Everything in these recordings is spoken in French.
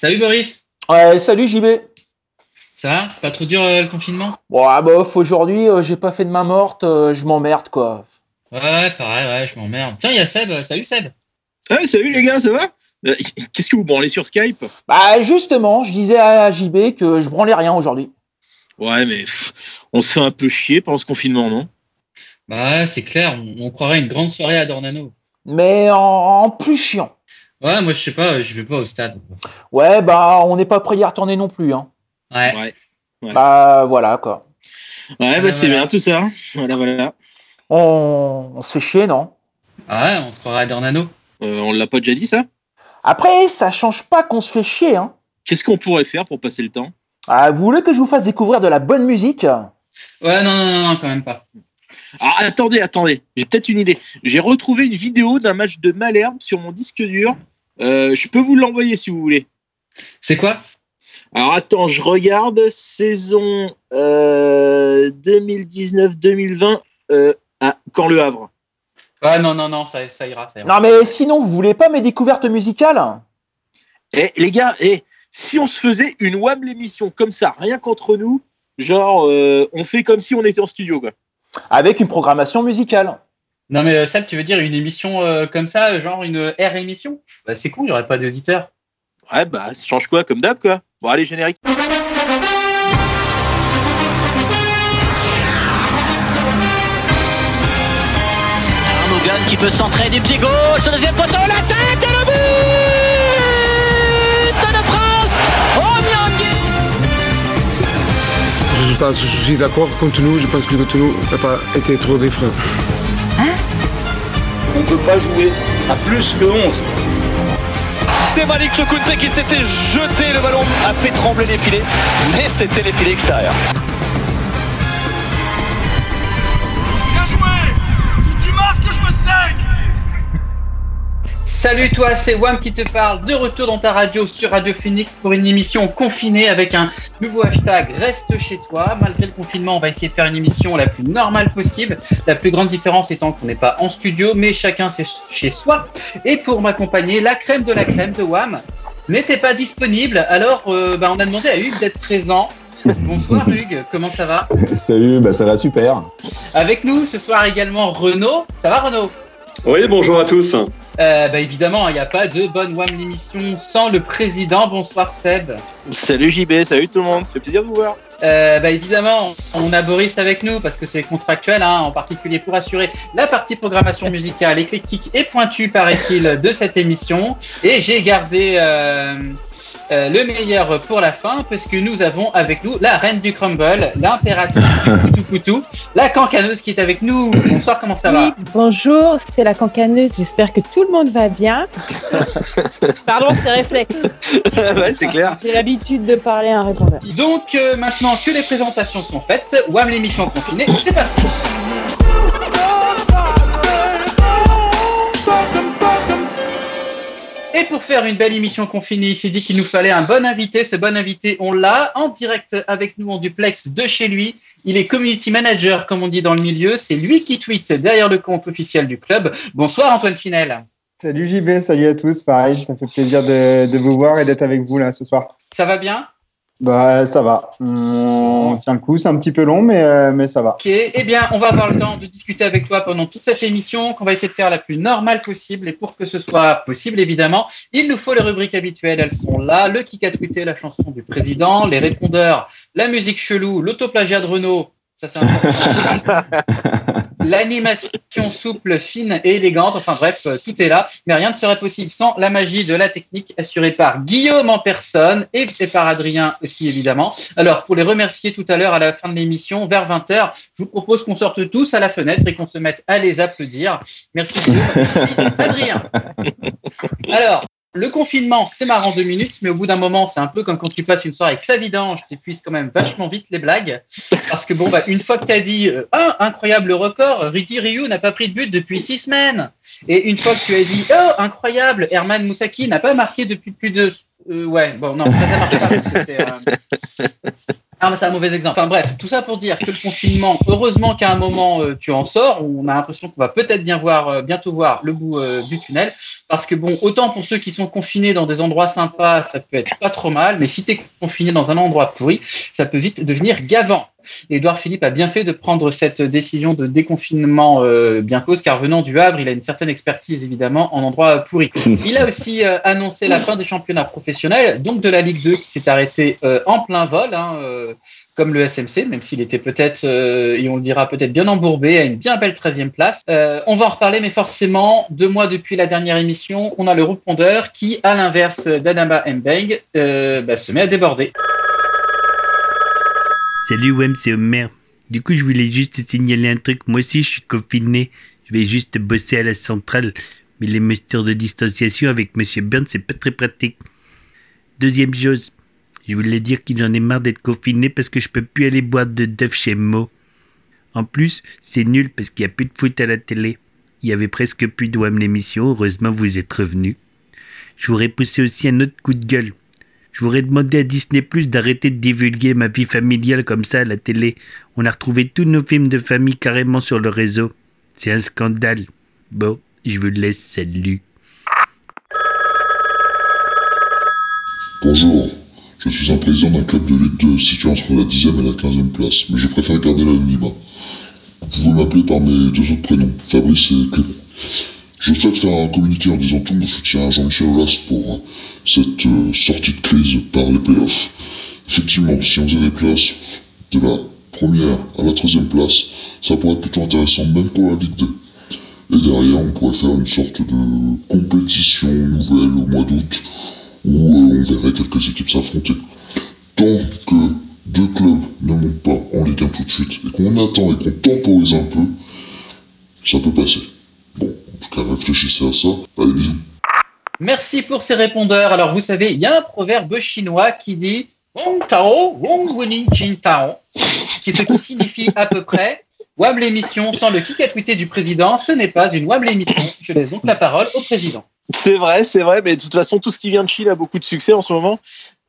Salut Boris. Ouais, salut JB. Ça va? Pas trop dur euh, le confinement? Bon, ah, bof, aujourd'hui, euh, j'ai pas fait de main morte, euh, je m'emmerde quoi. Ouais, pareil, ouais, je m'emmerde. Tiens, il y a Seb. Salut Seb. Ouais, salut les gars, ça va? Euh, Qu'est-ce que vous branlez sur Skype? Bah, justement, je disais à JB que je branlais rien aujourd'hui. Ouais, mais pff, on se fait un peu chier pendant ce confinement, non? Bah ouais, c'est clair, on, on croirait une grande soirée à Dornano. Mais en, en plus chiant. Ouais, moi je sais pas, je vais pas au stade. Ouais, bah, on n'est pas prêt d'y retourner non plus, hein. Ouais. Ouais. Ouais. Bah, voilà quoi. Ouais, bah c'est voilà. bien tout ça. Voilà, voilà. On, on se fait chier, non? Ah ouais, on se croirait à Dornano. Euh, on l'a pas déjà dit ça? Après, ça change pas qu'on se fait chier, hein. Qu'est-ce qu'on pourrait faire pour passer le temps? Ah, vous voulez que je vous fasse découvrir de la bonne musique? Ouais, non, non, non, non, quand même pas. Ah, attendez, attendez, j'ai peut-être une idée. J'ai retrouvé une vidéo d'un match de Malherbe sur mon disque dur. Euh, je peux vous l'envoyer si vous voulez. C'est quoi? Alors attends, je regarde saison euh, 2019-2020 euh, à Quand le Havre. Ouais, non, non, non, ça, ça ira, ça ira. Non, mais sinon, vous voulez pas mes découvertes musicales? Eh les gars, eh, si on se faisait une WAM l'émission comme ça, rien qu'entre nous, genre euh, on fait comme si on était en studio quoi. Avec une programmation musicale. Non, mais euh, Seb, tu veux dire une émission euh, comme ça, genre une R émission? Bah c'est cool, il y aurait pas d'auditeurs. Ouais bah ça change quoi comme d'hab quoi? Bon allez générique. Qui peut centrer du pied gauche, au deuxième poteau, la tête et le but de France Oh Résultat, je suis d'accord contre nous. Je pense que contre nous n'a pas été trop différent. On ne peut pas jouer à plus que 11. C'est Malik Chokunte qui s'était jeté, le ballon a fait trembler les filets, mais c'était les filets extérieurs. Salut toi, c'est Wam qui te parle, de retour dans ta radio sur Radio Phoenix pour une émission confinée avec un nouveau hashtag Reste chez toi. Malgré le confinement, on va essayer de faire une émission la plus normale possible. La plus grande différence étant qu'on n'est pas en studio, mais chacun c'est chez soi. Et pour m'accompagner, la crème de la crème de Wam n'était pas disponible, alors euh, bah, on a demandé à Hugues d'être présent. Bonsoir Hugues, comment ça va? Salut, bah ça va super. Avec nous ce soir également Renaud. Ça va Renaud? Oui, bonjour à tous. Euh, bah évidemment, il n'y a pas de bonne WAM l'émission sans le président. Bonsoir Seb. Salut JB, salut tout le monde, ça fait plaisir de vous voir. Euh, bah évidemment, on a Boris avec nous parce que c'est contractuel, hein, en particulier pour assurer la partie programmation musicale éclectique et pointue, paraît-il, de cette émission. Et j'ai gardé euh, euh, le meilleur pour la fin parce que nous avons avec nous la reine du crumble, l'impératrice du poutou poutou, la cancaneuse qui est avec nous. Bonsoir, comment ça va Oui, bonjour, c'est la cancaneuse. J'espère que tout le monde va bien. Pardon, c'est réflexe. ouais, c'est clair. J'ai l'habitude de parler à un répondeur. Donc euh, maintenant que les présentations sont faites, WAM l'émission confinée, c'est parti Et pour faire une belle émission confinée, il s'est dit qu'il nous fallait un bon invité. Ce bon invité, on l'a en direct avec nous en duplex de chez lui. Il est community manager, comme on dit dans le milieu. C'est lui qui tweet derrière le compte officiel du club. Bonsoir Antoine Finel. Salut JB, salut à tous. Pareil, ça fait plaisir de, de vous voir et d'être avec vous là ce soir. Ça va bien? Bah ça va. On tient le coup, c'est un petit peu long, mais, euh, mais ça va. Ok, eh bien, on va avoir le temps de discuter avec toi pendant toute cette émission, qu'on va essayer de faire la plus normale possible. Et pour que ce soit possible, évidemment, il nous faut les rubriques habituelles. Elles sont là le kick a tweeté, la chanson du président, les répondeurs, la musique chelou, l'autoplagiat de Renault. Ça, c'est important. L'animation souple, fine et élégante. Enfin bref, euh, tout est là. Mais rien ne serait possible sans la magie de la technique assurée par Guillaume en personne et, et par Adrien aussi, évidemment. Alors, pour les remercier tout à l'heure à la fin de l'émission, vers 20h, je vous propose qu'on sorte tous à la fenêtre et qu'on se mette à les applaudir. Merci Guillaume. Merci Adrien. Alors, le confinement, c'est marrant deux minutes, mais au bout d'un moment, c'est un peu comme quand tu passes une soirée avec sa vidange, tu épuises quand même vachement vite les blagues. Parce que bon, bah, une fois que tu as dit euh, Ah, incroyable record, Ridi Ryu n'a pas pris de but depuis six semaines. Et une fois que tu as dit Oh, incroyable, Herman Moussaki n'a pas marqué depuis plus de. Euh, ouais, bon, non, ça, ça marche pas. parce que c'est, euh, c'est un mauvais exemple. Enfin bref, tout ça pour dire que le confinement, heureusement qu'à un moment euh, tu en sors, on a l'impression qu'on va peut-être bien voir, bientôt voir le bout du tunnel. Parce que bon, autant pour ceux qui sont confinés dans des endroits sympas, ça peut être pas trop mal, mais si tu es confiné dans un endroit pourri, ça peut vite devenir gavant. Édouard Philippe a bien fait de prendre cette décision de déconfinement euh, bien cause, car venant du Havre, il a une certaine expertise évidemment en endroit pourri. Il a aussi euh, annoncé la fin des championnats professionnels, donc de la Ligue 2 qui s'est arrêtée euh, en plein vol, hein, comme le SMC, même s'il était peut-être, et on le dira peut-être bien embourbé, à une bien belle 13e place. On va en reparler, mais forcément, deux mois depuis la dernière émission, on a le répondeur qui, à l'inverse d'Adama Mbeng, bah, se met à déborder. Salut WEM, c'est Homer. Du coup, je voulais juste te signaler un truc. Moi aussi, je suis confiné. Je vais juste bosser à la centrale. Mais les mesures de distanciation avec Monsieur Burns, c'est pas très pratique. Deuxième chose, je voulais dire que j'en ai marre d'être confiné parce que je peux plus aller boire de def chez Mo. En plus, c'est nul parce qu'il n'y a plus de foot à la télé. Il y avait presque plus de l'émission. Heureusement, vous êtes revenus. Je voudrais pousser aussi un autre coup de gueule. Je voudrais demander à Disney Plus d'arrêter de divulguer ma vie familiale comme ça à la télé. On a retrouvé tous nos films de famille carrément sur le réseau. C'est un scandale. Bon, je vous laisse, salut. Bonjour, je suis un président d'un club de Ligue 2 situé entre la 10e et la 15e place, mais je préfère garder l'anonymat. Vous pouvez m'appeler par mes deux autres prénoms, Fabrice et Clément. Je souhaite faire un communiqué en disant tout mon soutien à Jean-Michel Aulas pour euh, cette euh, sortie de crise par les playoffs. Effectivement, si on faisait des places de la première à la 13e place, ça pourrait être plutôt intéressant, même pour la Ligue 2. Et derrière, on pourrait faire une sorte de compétition nouvelle au mois d'août où euh, on verrait quelques équipes s'affronter. Tant que deux clubs ne montent pas en Ligue 1 tout de suite et qu'on attend et qu'on temporise un peu, ça peut passer. Bon, en tout cas, réfléchissez à ça. Allez, bisous. Merci pour ces répondeurs. Alors, vous savez, il y a un proverbe chinois qui dit Wong Tao, Wong Wuning Chin Tao, qui ce qui signifie à peu près Wab l'émission sans le kick à tweeter du président, ce n'est pas une Wab l'émission. Je laisse donc la parole au président. C'est vrai, c'est vrai, mais de toute façon, tout ce qui vient de Chine a beaucoup de succès en ce moment.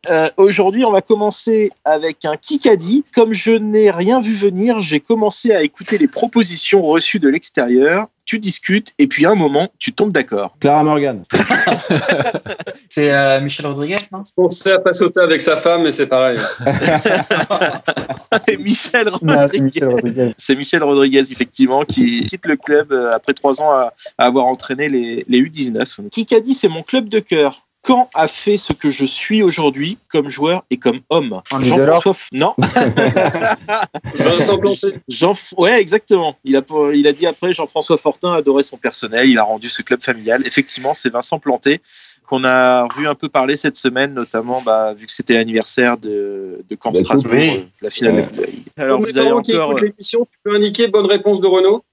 Euh, Aujourd'hui, on va commencer avec un Kikadi. Comme je n'ai rien vu venir, j'ai commencé à écouter les propositions reçues de l'extérieur. Tu discutes et puis à un moment, tu tombes d'accord. Clara Morgan. C'est euh, Michel Rodriguez, non? Je pensais à pas sauter avec sa femme, mais c'est pareil. Michel c'est Rodriguez. Michel Rodriguez. C'est Michel Rodriguez, effectivement, qui quitte le club euh, après trois ans à, à avoir entraîné les, les U19. Kikadi, c'est mon club de cœur. Quand a fait ce que je suis aujourd'hui comme joueur et comme homme? Jean-François Non. Vincent Planté. Jean, ouais, exactement. Il a, il a dit après, Jean-François Fortin adorait son personnel, il a rendu ce club familial. Effectivement, c'est Vincent Planté qu'on a vu un peu parler cette semaine, notamment bah, vu que c'était l'anniversaire de, de Camp La Strasbourg, euh, la finale Ouais. Alors, vous qui encore. l'émission, tu peux indiquer bonne réponse de Renault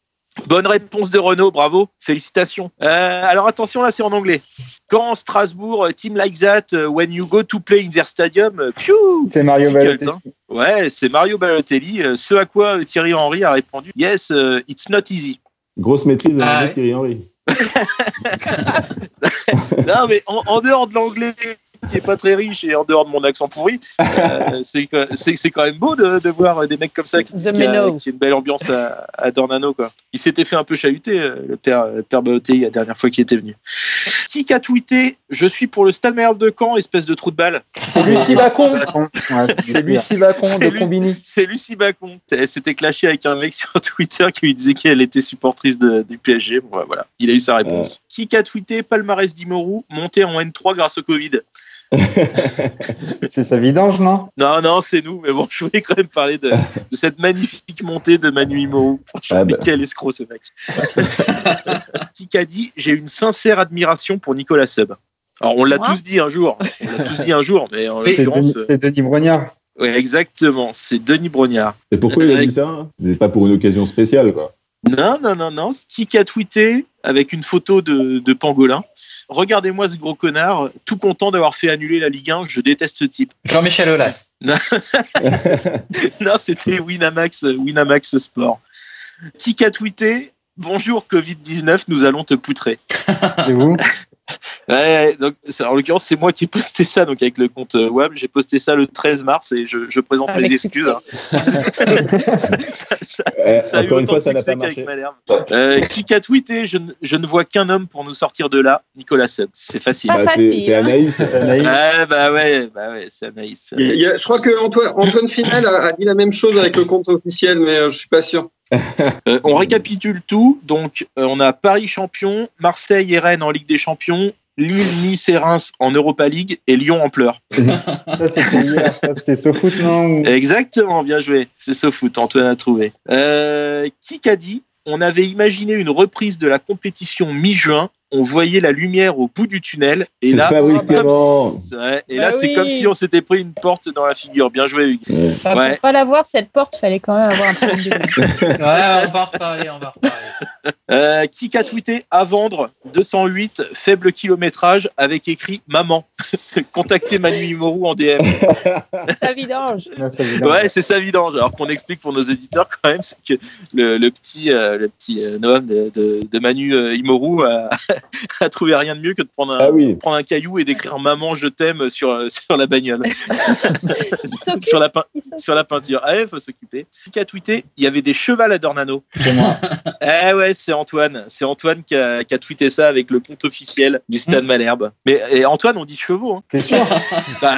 Bonne réponse de Renault, bravo, félicitations. Euh, alors attention, là c'est en anglais. Quand Strasbourg, euh, team like that, uh, when you go to play in their stadium, euh, phew, C'est Mario Balotelli. hein. Ouais, c'est Mario Balotelli. euh, ce à quoi euh, Thierry Henry a répondu Yes, uh, it's not easy. Grosse maîtrise de Ah ouais. Thierry Henry. non, mais en, en dehors de l'anglais qui est pas très riche et en dehors de mon accent pourri, euh, c'est c'est c'est quand même beau de, de voir des mecs comme ça qui, The qui a, Meno. qui a une belle ambiance à, à Dornano. Quoi. Il s'était fait un peu chahuter, euh, le père, le père Balotelli, la dernière fois qu'il était venu. Qui a tweeté Je suis pour le Stade Malherbe de Caen, espèce de trou de balle C'est Lucie Bacon. Ouais, C'est Lucie Bacon C'est de Lucie- Combini. C'est Lucie Bacon. Elle s'était clashée avec un mec sur Twitter qui lui disait qu'elle était supportrice de- du PSG. Bon, voilà, il a eu sa réponse. Qui a tweeté Palmarès d'Imoru, monté en N3 grâce au Covid C'est sa vidange, non? Non, non, c'est nous, mais bon, je voulais quand même parler de, de cette magnifique montée de Manu Imoru. Franchement, Ah bah. quel escroc ce mec. Qui a dit J'ai une sincère admiration pour Nicolas Sub. Alors, on l'a tous dit un jour. On l'a tous dit un jour, mais en C'est l'occurrence. Denis, c'est Denis Brognard. Ouais, exactement, c'est Denis Brognard. Et pourquoi il a dit ça hein? C'est pas pour une occasion spéciale, quoi. Non, non, non, non. Qui a tweeté avec une photo de, de Pangolin? Regardez-moi ce gros connard, tout content d'avoir fait annuler la Ligue 1, je déteste ce type. Jean-Michel Aulas. non, c'était Winamax, Winamax Sport. Qui a tweeté? Bonjour Covid-19, nous allons te poutrer. C'est vous? Ouais, donc, c'est- en l'occurrence, c'est moi qui ai posté ça, donc avec le compte euh, WAM. J'ai posté ça le 13 mars et je, je présente Avec mes excuses. hein. ça, ça- ça- ça a eu encore une autant fois, de ça n'a succès pas qu'avec marché. Malherbe. Euh, qui a tweeté je, ne- je ne vois qu'un homme pour nous sortir de là, Nicolas Sud. C'est facile. Bah, c'est facile, c'est hein. Anaïs. Anaïs. Ah, bah ouais, bah ouais, c'est Anaïs. Il y a- je crois que Antoine, Antoine Finel a, a dit la même chose avec le compte officiel, mais euh, je suis pas sûr. Euh, on récapitule tout. Donc, euh, on a Paris champion, Marseille et Rennes en Ligue des Champions, Lille, Nice et Reims en Europa League et Lyon en pleurs. Ça, c'était SoFoot, non Exactement, bien joué. C'est SoFoot, Antoine a trouvé. Euh, qui qu'a dit? On avait imaginé une reprise de la compétition mi-juin. On voyait la lumière au bout du tunnel. Et C'est là, c'est comme si- ouais, et Bah là, c'est oui. comme si on s'était pris une porte dans la figure. Bien joué, Hugues. Ouais. Enfin, Ouais. Pour pas l'avoir, cette porte, fallait quand même avoir un problème de Ouais, on va reparler, on va reparler. Euh, qui a tweeté à vendre 208 faible kilométrage avec écrit maman. Contactez Manu Imoru en DM. Ça vidange. Ça dire- Ouais, c'est sa vidange. Alors qu'on explique pour nos auditeurs quand même, c'est que le, le petit, euh, le petit euh, Noam de, de, de Manu euh, Imoru a, a trouvé rien de mieux que de prendre un, Ah oui. prendre un caillou et d'écrire maman je t'aime sur, euh, sur la bagnole, sur, la, sur peinture. Ah, il faut s'occuper. Qui a tweeté Il y avait des chevals à Dornano. C'est moi. Eh ouais, c'est Antoine. C'est Antoine qui a, qui a tweeté ça avec le compte officiel du Stade Malherbe. Mais et Antoine, on dit chevaux. Hein. T'es sûr Bah.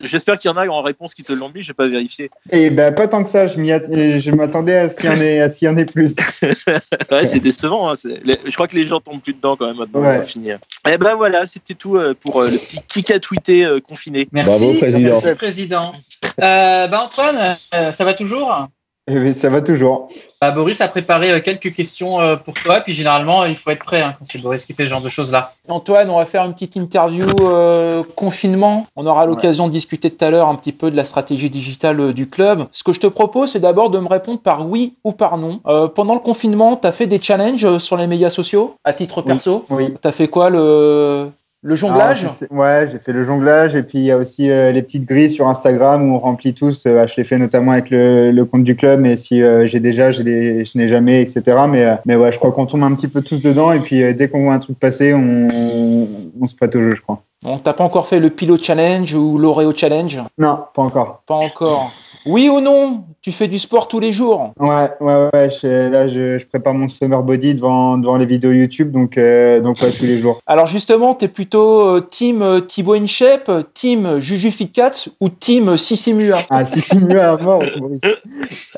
J'espère qu'il y en a en réponse qui te l'ont mis. J'ai pas vérifié. Et ben pas tant que ça. Je m'attendais à ce qu'il y en ait, à ce qu'il y en ait plus. Ouais, c'est décevant. hein. Je crois que les gens tombent plus dedans quand même maintenant. Ouais. C'est fini. Eh ben voilà, c'était tout euh, pour euh, le petit kick à tweeter euh, confiné. Merci, Bravo, président. merci, président. Euh, bah Antoine, ça va toujours? Eh ben, ça va toujours. Bah, Boris a préparé euh, quelques questions euh, pour toi, puis généralement, il faut être prêt hein, quand c'est Boris qui fait ce genre de choses-là. Antoine, on va faire une petite interview euh, confinement. On aura l'occasion de discuter tout à l'heure un petit peu de la stratégie digitale euh, du club. Ce que je te propose, c'est d'abord de me répondre par oui ou par non. Euh, pendant le confinement, tu as fait des challenges sur les médias sociaux à titre perso? Oui. Tu as fait quoi le, le jonglage j'ai fait- Ouais, j'ai fait le jonglage et puis il y a aussi euh, les petites grilles sur Instagram où on remplit tous. Euh, je l'ai fait notamment avec le, le compte du club, mais si euh, j'ai déjà, je, n'ai jamais, etc. Mais, mais ouais, je crois qu'on tombe un petit peu tous dedans et puis dès qu'on voit un truc passer, on, on se prête au jeu, je crois. Bon, t'as pas encore fait le Pilot Challenge ou l'Oreo Challenge? Non, pas encore. Pas encore. Oui ou non? Tu fais du sport tous les jours Ouais, ouais, ouais. je- là, je, je prépare mon summer body devant, devant les vidéos YouTube, donc, euh, donc ouais, tous les jours. Alors justement, t'es plutôt euh, team euh, Thibaut InShape, team Juju Fitcats ou team Sissimua Ah, si, si, mieux à mort, Maurice.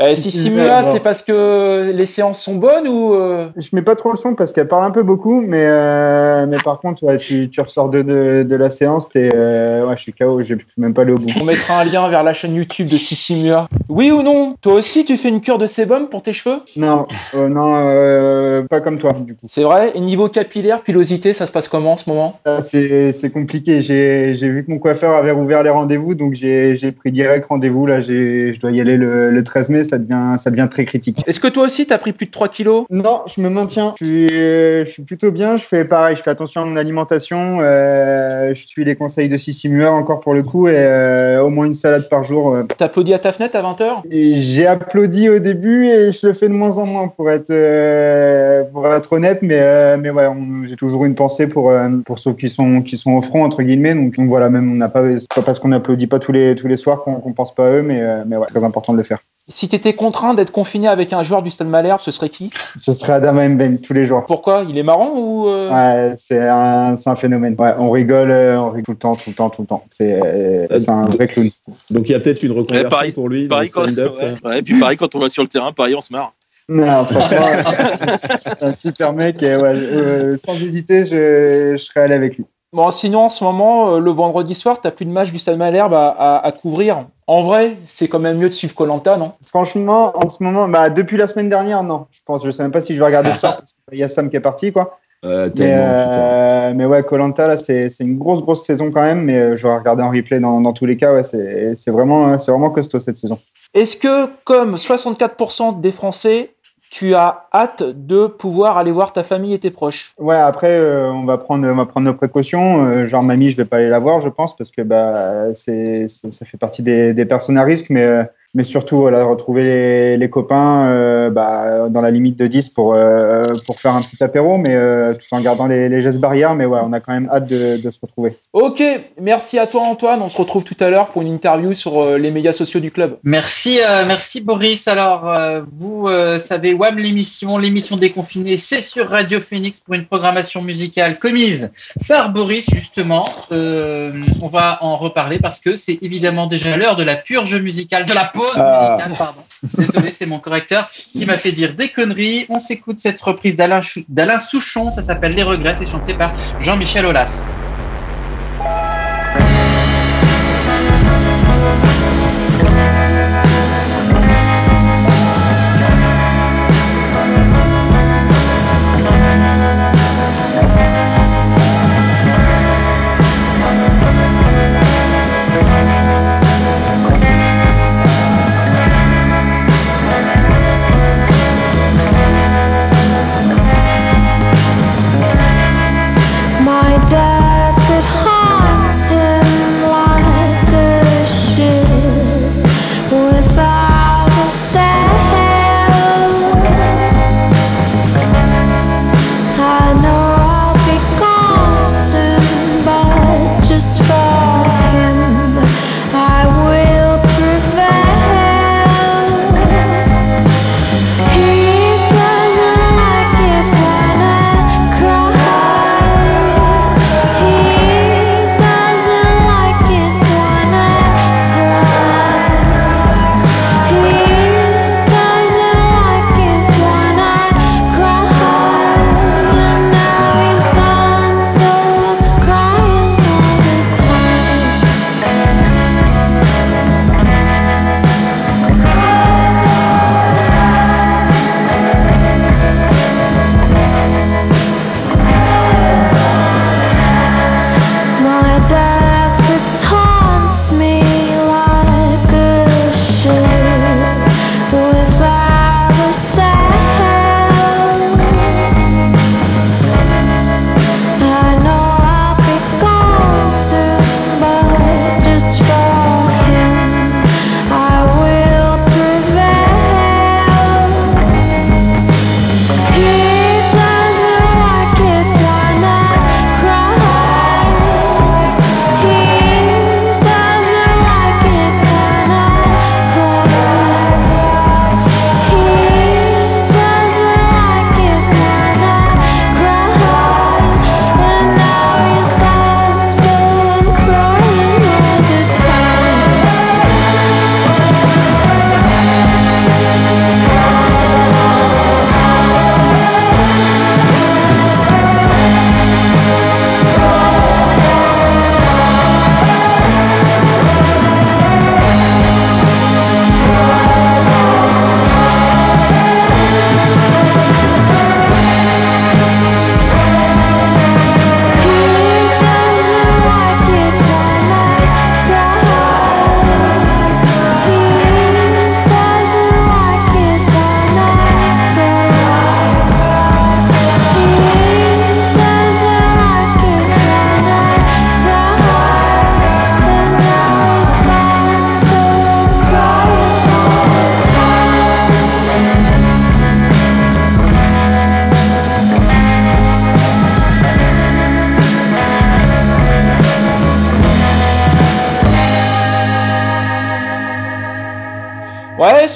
Eh, Sissimua, Sissimua, c'est parce que les séances sont bonnes ou euh, Je mets pas trop le son parce qu'elle parle un peu beaucoup, mais, euh, mais par contre, ouais, tu, tu ressors de, de, de la séance, t'es, euh, ouais, je suis KO, je peux même pas aller au bout. on mettra un lien vers la chaîne YouTube de Sissimua Oui ou non Toi aussi, tu fais une cure de sébum pour tes cheveux? Non, euh, non, euh, pas comme toi, du coup. C'est vrai? Et niveau capillaire, pilosité, ça se passe comment en ce moment? C'est compliqué. J'ai vu que mon coiffeur avait rouvert les rendez-vous, donc j'ai pris direct rendez-vous. Là, je dois y aller le, le 13 mai, ça devient, ça devient très critique. Est-ce que toi aussi, t'as pris plus de 3 kilos? Non, je me maintiens. Je suis, je suis plutôt bien. Je fais pareil. Je fais attention à mon alimentation. Euh, je suis les conseils de Sissimua encore pour le coup et au moins une salade par jour. T'applaudis à ta fenêtre à 20h Et J'ai applaudi au début et je le fais de moins en moins pour être, euh, pour être honnête, mais, euh, mais ouais, j'ai toujours une pensée pour, euh, pour ceux qui sont, qui sont au front, entre guillemets. Donc, voilà, même on n'a pas, c'est pas parce qu'on n'applaudit pas tous les, tous les soirs qu'on qu'on pense pas à eux, mais, euh, mais ouais, très important de le faire. Si t'étais contraint d'être confiné avec un joueur du Stade Malherbe, ce serait qui? Ce serait Adama Mbeng tous les jours. Pourquoi? Il est marrant ou euh, Ouais, c'est un, c'est un phénomène. Ouais, on rigole, euh, on rigole tout le temps, tout le temps, tout le temps. C'est, euh, c'est un vrai clown. Donc il y a peut-être une reconversion pareil- pour lui. Pareil quand, ouais, ouais, et puis pareil quand on va sur le terrain, pareil on se marre. Non, franchement, c'est un super mec et ouais, euh, sans hésiter, je, je serais allé avec lui. Bon, sinon, en ce moment, euh, le vendredi soir, t'as plus de match du Stade Malherbe à, à, à couvrir. En vrai, c'est quand même mieux de suivre Colanta, non? Franchement, en ce moment, bah, depuis la semaine dernière, non. Je pense, je sais même pas si je vais regarder ce soir. parce qu'il y a Sam qui est parti, quoi. Euh, Mais, euh, mais ouais, Colanta là, c'est c'est une grosse grosse saison quand même. Mais euh, je vais regarder en replay dans, dans tous les cas. Ouais, c'est c'est vraiment c'est vraiment costaud cette saison. Est-ce que, comme 64% des Français, tu as hâte de pouvoir aller voir ta famille et tes proches Ouais, après euh, on va prendre on va prendre nos précautions. Euh, genre mamie, je vais pas aller la voir, je pense, parce que bah ça fait partie des, des personnes à risque. Mais euh, mais surtout voilà, retrouver les, les copains euh, bah, dans la limite de 10 pour, euh, pour faire un petit apéro, mais euh, tout en gardant les, les gestes barrières. Mais ouais, on a quand même hâte de, de se retrouver. Ok, merci à toi Antoine. On se retrouve tout à l'heure pour une interview sur euh, les médias sociaux du club. Merci, euh, merci Boris. Alors, euh, vous euh, savez, WAM l'émission, l'émission déconfinée, c'est sur Radio Phoenix pour une programmation musicale commise par Boris, justement. Euh, on va en reparler parce que c'est évidemment déjà l'heure de la purge musicale, de la pause Ah. musicale, pardon. Désolé, c'est mon correcteur qui m'a fait dire des conneries. On s'écoute cette reprise d'Alain Souchon, ça s'appelle Les Regrets, c'est chanté par Jean-Michel Aulas.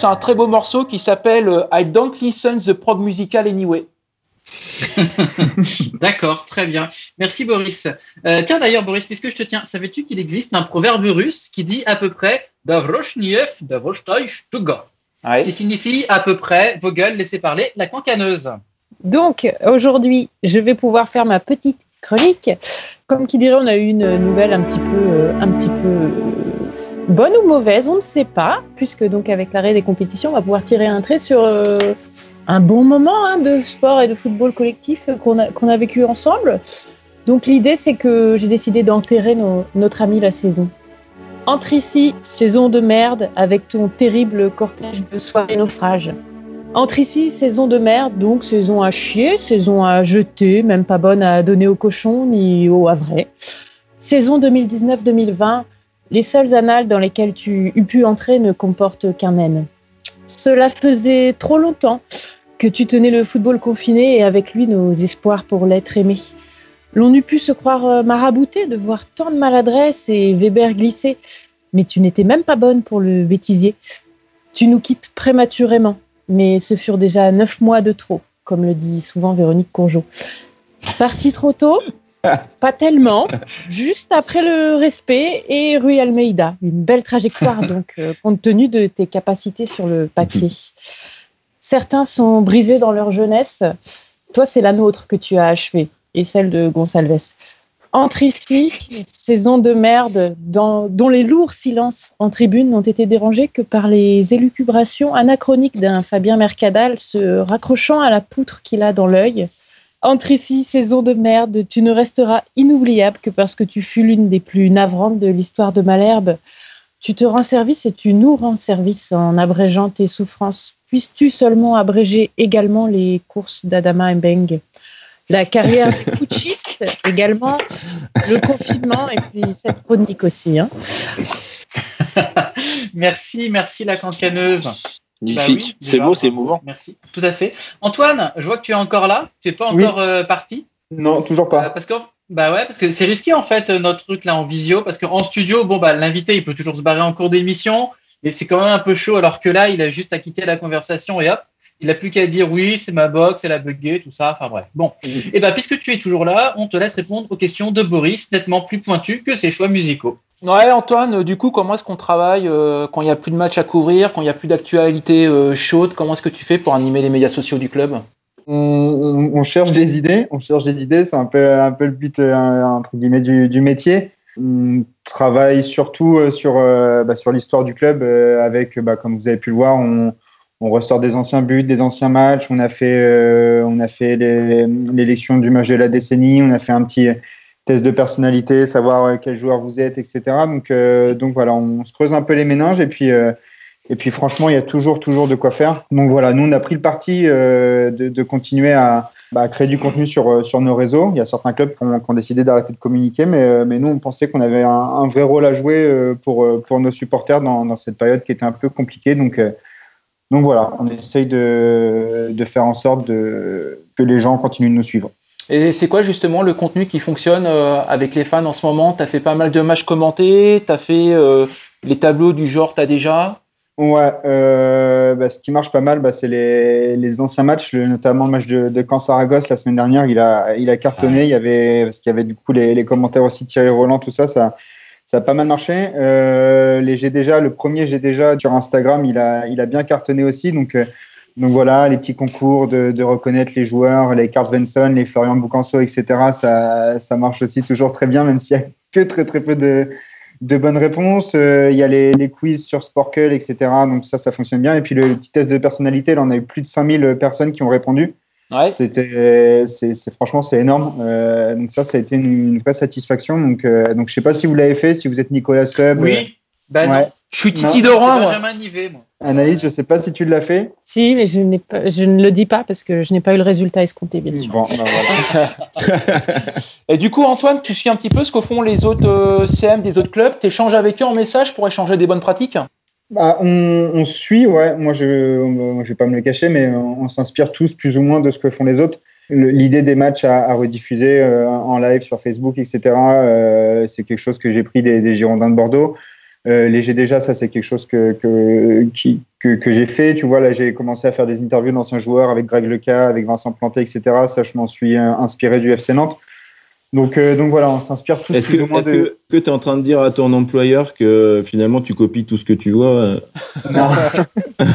C'est un très beau morceau qui s'appelle euh, I Don't Listen the Prog Musical Anyway. D'accord, très bien. Merci Boris. Euh, tiens d'ailleurs Boris, puisque je te tiens, savais-tu qu'il existe un proverbe russe qui dit à peu près Davroshniev, Davroshtoi, Shtuga Ce qui signifie à peu près vos gueules, laissez parler la cancaneuse. Donc aujourd'hui, je vais pouvoir faire ma petite chronique. Comme qui dirait, on a eu une nouvelle un petit peu, euh, un petit peu euh, bonne ou mauvaise, on ne sait pas, puisque donc avec l'arrêt des compétitions, on va pouvoir tirer un trait sur euh, un bon moment hein, de sport et de football collectif qu'on a, vécu ensemble. Donc l'idée, c'est que j'ai décidé d'enterrer notre ami la saison. Entre ici, saison de merde, avec ton terrible cortège de soirées naufrage. Entre ici, saison de merde, donc saison à chier, saison à jeter, même pas bonne à donner aux cochons ni aux havrais. Saison 2019-2020, Les seules annales dans lesquelles tu eus pu entrer ne comportent qu'un N. Cela faisait trop longtemps que tu tenais le football confiné et avec lui nos espoirs pour l'être aimé. L'on eût pu se croire euh, marabouté de voir tant de maladresse et Weber glisser, mais tu n'étais même pas bonne pour le bêtisier. Tu nous quittes prématurément, mais ce furent déjà neuf mois de trop, comme le dit souvent Véronique Conjo. Parti trop tôt Pas tellement, juste après le respect et Rue Almeida. Une belle trajectoire, donc, euh, compte tenu de tes capacités sur le papier. Certains sont brisés dans leur jeunesse. Toi, c'est la nôtre que tu as achevée et celle de Gonsalves. Entre ici, saison de merde dans- dont les lourds silences en tribune n'ont été dérangés que par les élucubrations anachroniques d'un Fabien Mercadal se raccrochant à la poutre qu'il a dans l'œil. Entre ici, saison de merde, tu ne resteras inoubliable que parce que tu fus l'une des plus navrantes de l'histoire de Malherbe. Tu te rends service et tu nous rends service en abrégeant tes souffrances. Puisses-tu seulement abréger également les courses d'Adama Mbeng? La carrière des putschistes également, le confinement et puis cette chronique aussi. hein. Merci, merci la cancaneuse. Magnifique. Bah oui, c'est beau, c'est émouvant. Merci, tout à fait. Antoine, je vois que tu es encore là. Tu n'es pas Oui. encore euh, parti? Non, toujours pas. Parce que, bah ouais, parce que c'est risqué en fait euh, notre truc là en visio, parce qu'en studio, bon bah l'invité il peut toujours se barrer en cours d'émission, mais c'est quand même un peu chaud, alors que là il a juste à quitter la conversation et hop, il a plus qu'à dire oui, c'est ma box, elle a bugué, tout ça, enfin bref. Bon, et bah puisque tu es toujours là, on te laisse répondre aux questions de Boris, nettement plus pointues que ses choix musicaux. Ouais, Antoine, euh, du coup, comment est-ce qu'on travaille euh, quand il n'y a plus de matchs à couvrir, quand il n'y a plus d'actualité euh, chaude Comment est-ce que tu fais pour animer les médias sociaux du club? On, on- on cherche des idées, on cherche des idées, c'est un peu, un peu le but euh, entre guillemets du, du métier. On travaille surtout sur, euh, bah, sur l'histoire du club euh, avec, bah, comme vous avez pu le voir, on, on ressort des anciens buts, des anciens matchs. On a fait, euh, on a fait l'élection du match de la décennie. On a fait un petit test de personnalité, savoir euh, quel joueur vous êtes, etc. Donc, euh, donc voilà, on se creuse un peu les méninges et puis. et puis franchement, il y a toujours, toujours de quoi faire. Donc voilà, nous, on a pris le parti de, continuer à, bah, à créer du contenu sur, sur nos réseaux. Il y a certains clubs qui ont, décidé d'arrêter de communiquer, mais, mais nous, on pensait qu'on avait un, vrai rôle à jouer pour, pour nos supporters dans, dans cette période qui était un peu compliquée. Donc, donc voilà, on essaye de, de faire en sorte de, que les gens continuent de nous suivre. Et c'est quoi justement le contenu qui fonctionne euh, avec les fans en ce moment? T'as fait pas mal de matchs commentés, t'as fait euh, les tableaux du genre t'as déjà? Ouais, euh, bah, ce qui marche pas mal, bah, c'est les, les anciens matchs, notamment le match de, de Caen Saragosse la semaine dernière. Il a, il a cartonné. Il y avait, parce qu'il y avait du coup les, les commentaires aussi Thierry Roland, tout ça, ça, ça a pas mal marché. Euh, j'ai déjà, le premier j'ai déjà sur Instagram, il a, il a bien cartonné aussi. Donc, euh, donc voilà, les petits concours de, reconnaître les joueurs, les Carl Svensson, les Florian Boucanso, etc. Ça, ça marche aussi toujours très bien, même s'il y a que très très peu de, bonnes réponses. Euh, Il y a les, les quiz sur Sporkle, etc. Donc ça, ça fonctionne bien. Et puis le petit test de personnalité, là, on a eu plus de 5000 personnes qui ont répondu. Ouais. C'était, c'est, c'est- franchement, c'est énorme. Euh, donc ça, ça a été une, une vraie satisfaction. Donc, euh, donc je sais pas si vous l'avez fait, si vous êtes Nicolas Sub. Oui, bah non. Je suis. Titi moi. Anaïs, je sais pas si tu l'as fait. Si, mais je, n'ai pas, je ne le dis pas parce que je n'ai pas eu le résultat escompté, bien sûr. Bon, bah voilà. Et du coup, Antoine, tu suis un petit peu ce que font les autres euh, CM des autres clubs? T'échanges avec eux en message pour échanger des bonnes pratiques? Bah, on, suit, ouais. Moi, je ne vais pas me le cacher, mais on, s'inspire tous plus ou moins de ce que font les autres. L'idée des matchs à, rediffuser euh, en live sur Facebook, etc., euh, c'est quelque chose que j'ai pris des, Girondins de Bordeaux. Euh, les déjà, ça, c'est quelque chose que, que, que, que j'ai fait. Tu vois, là, j'ai commencé à faire des interviews d'anciens joueurs avec Greg Leca, avec Vincent Planté, etc. Ça, je m'en suis inspiré du FC Nantes. Donc, euh, donc voilà, on s'inspire tous Est-ce plus que ou moins est-ce de. que tu es en train de dire à ton employeur que finalement tu copies tout ce que tu vois euh, Non.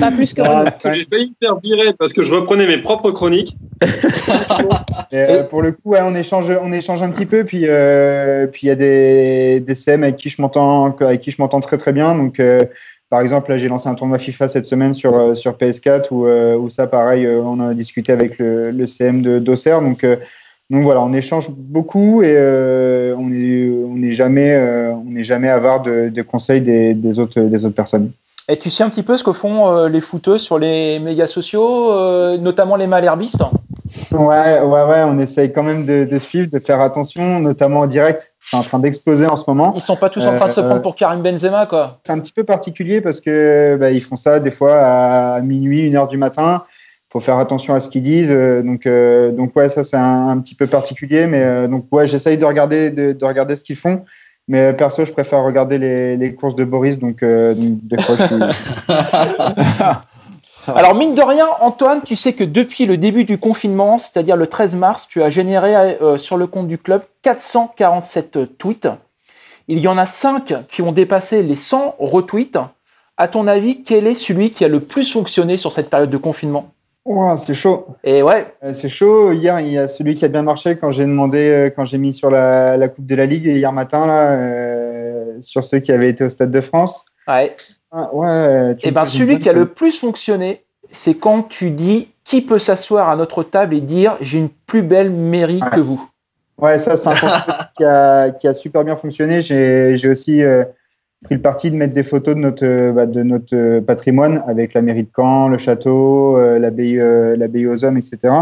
Pas plus que Ah. J'ai failli me faire virer parce que je reprenais mes propres chroniques. Et, euh, pour le coup, ouais, on échange, on échange un petit peu. Puis, euh, puis il y a des, des CM avec qui je m'entends, avec qui je m'entends très très bien. Donc, euh, par exemple, là, j'ai lancé un tournoi FIFA cette semaine sur euh, sur PS4 où, euh, où ça, pareil, euh, on en a discuté avec le, le CM de d'Auxerre. Donc, euh, donc voilà, on échange beaucoup et euh, on est on n'est jamais euh, on jamais avare de, de conseils des, des autres des autres personnes. Et tu sais un petit peu ce que font euh, les footeux sur les médias sociaux, euh, notamment les malherbistes? Ouais, ouais, ouais, on essaye quand même de, de suivre, de faire attention, notamment en direct. C'est en train d'exploser en ce moment. Ils sont pas tous en train de se prendre pour Karim Benzema, quoi. C'est un petit peu particulier parce que bah, ils font ça des fois à minuit, une heure du matin. Faut faire attention à ce qu'ils disent. euh, Donc, euh, donc ouais, ça c'est un, petit peu particulier. Mais euh, donc ouais, j'essaye de regarder, de, de regarder ce qu'ils font. Mais perso, je préfère regarder les, courses de Boris. Donc. Alors, mine de rien, Antoine, tu sais que depuis le début du confinement, c'est-à-dire le 13 mars, tu as généré sur le compte du club 447 tweets. Il y en a 5 qui ont dépassé les 100 retweets. À ton avis, quel est celui qui a le plus fonctionné sur cette période de confinement? C'est chaud. Et ouais. Euh, C'est chaud. Hier, il y a celui qui a bien marché quand j'ai demandé, euh, quand j'ai mis sur la, la Coupe de la Ligue hier matin, là, euh, sur ceux qui avaient été au Stade de France. Ouais. Ah, ouais. Et me ben celui qui a le plus fonctionné, c'est quand tu dis qui peut s'asseoir à notre table et dire j'ai une plus belle mairie que vous? Ouais, ça, c'est un concept qui a, qui a super bien fonctionné. J'ai j'ai aussi euh, pris le parti de mettre des photos de notre, euh, bah, de notre euh, patrimoine avec la mairie de Caen, le château, l'abbaye l'abbaye aux hommes, etc.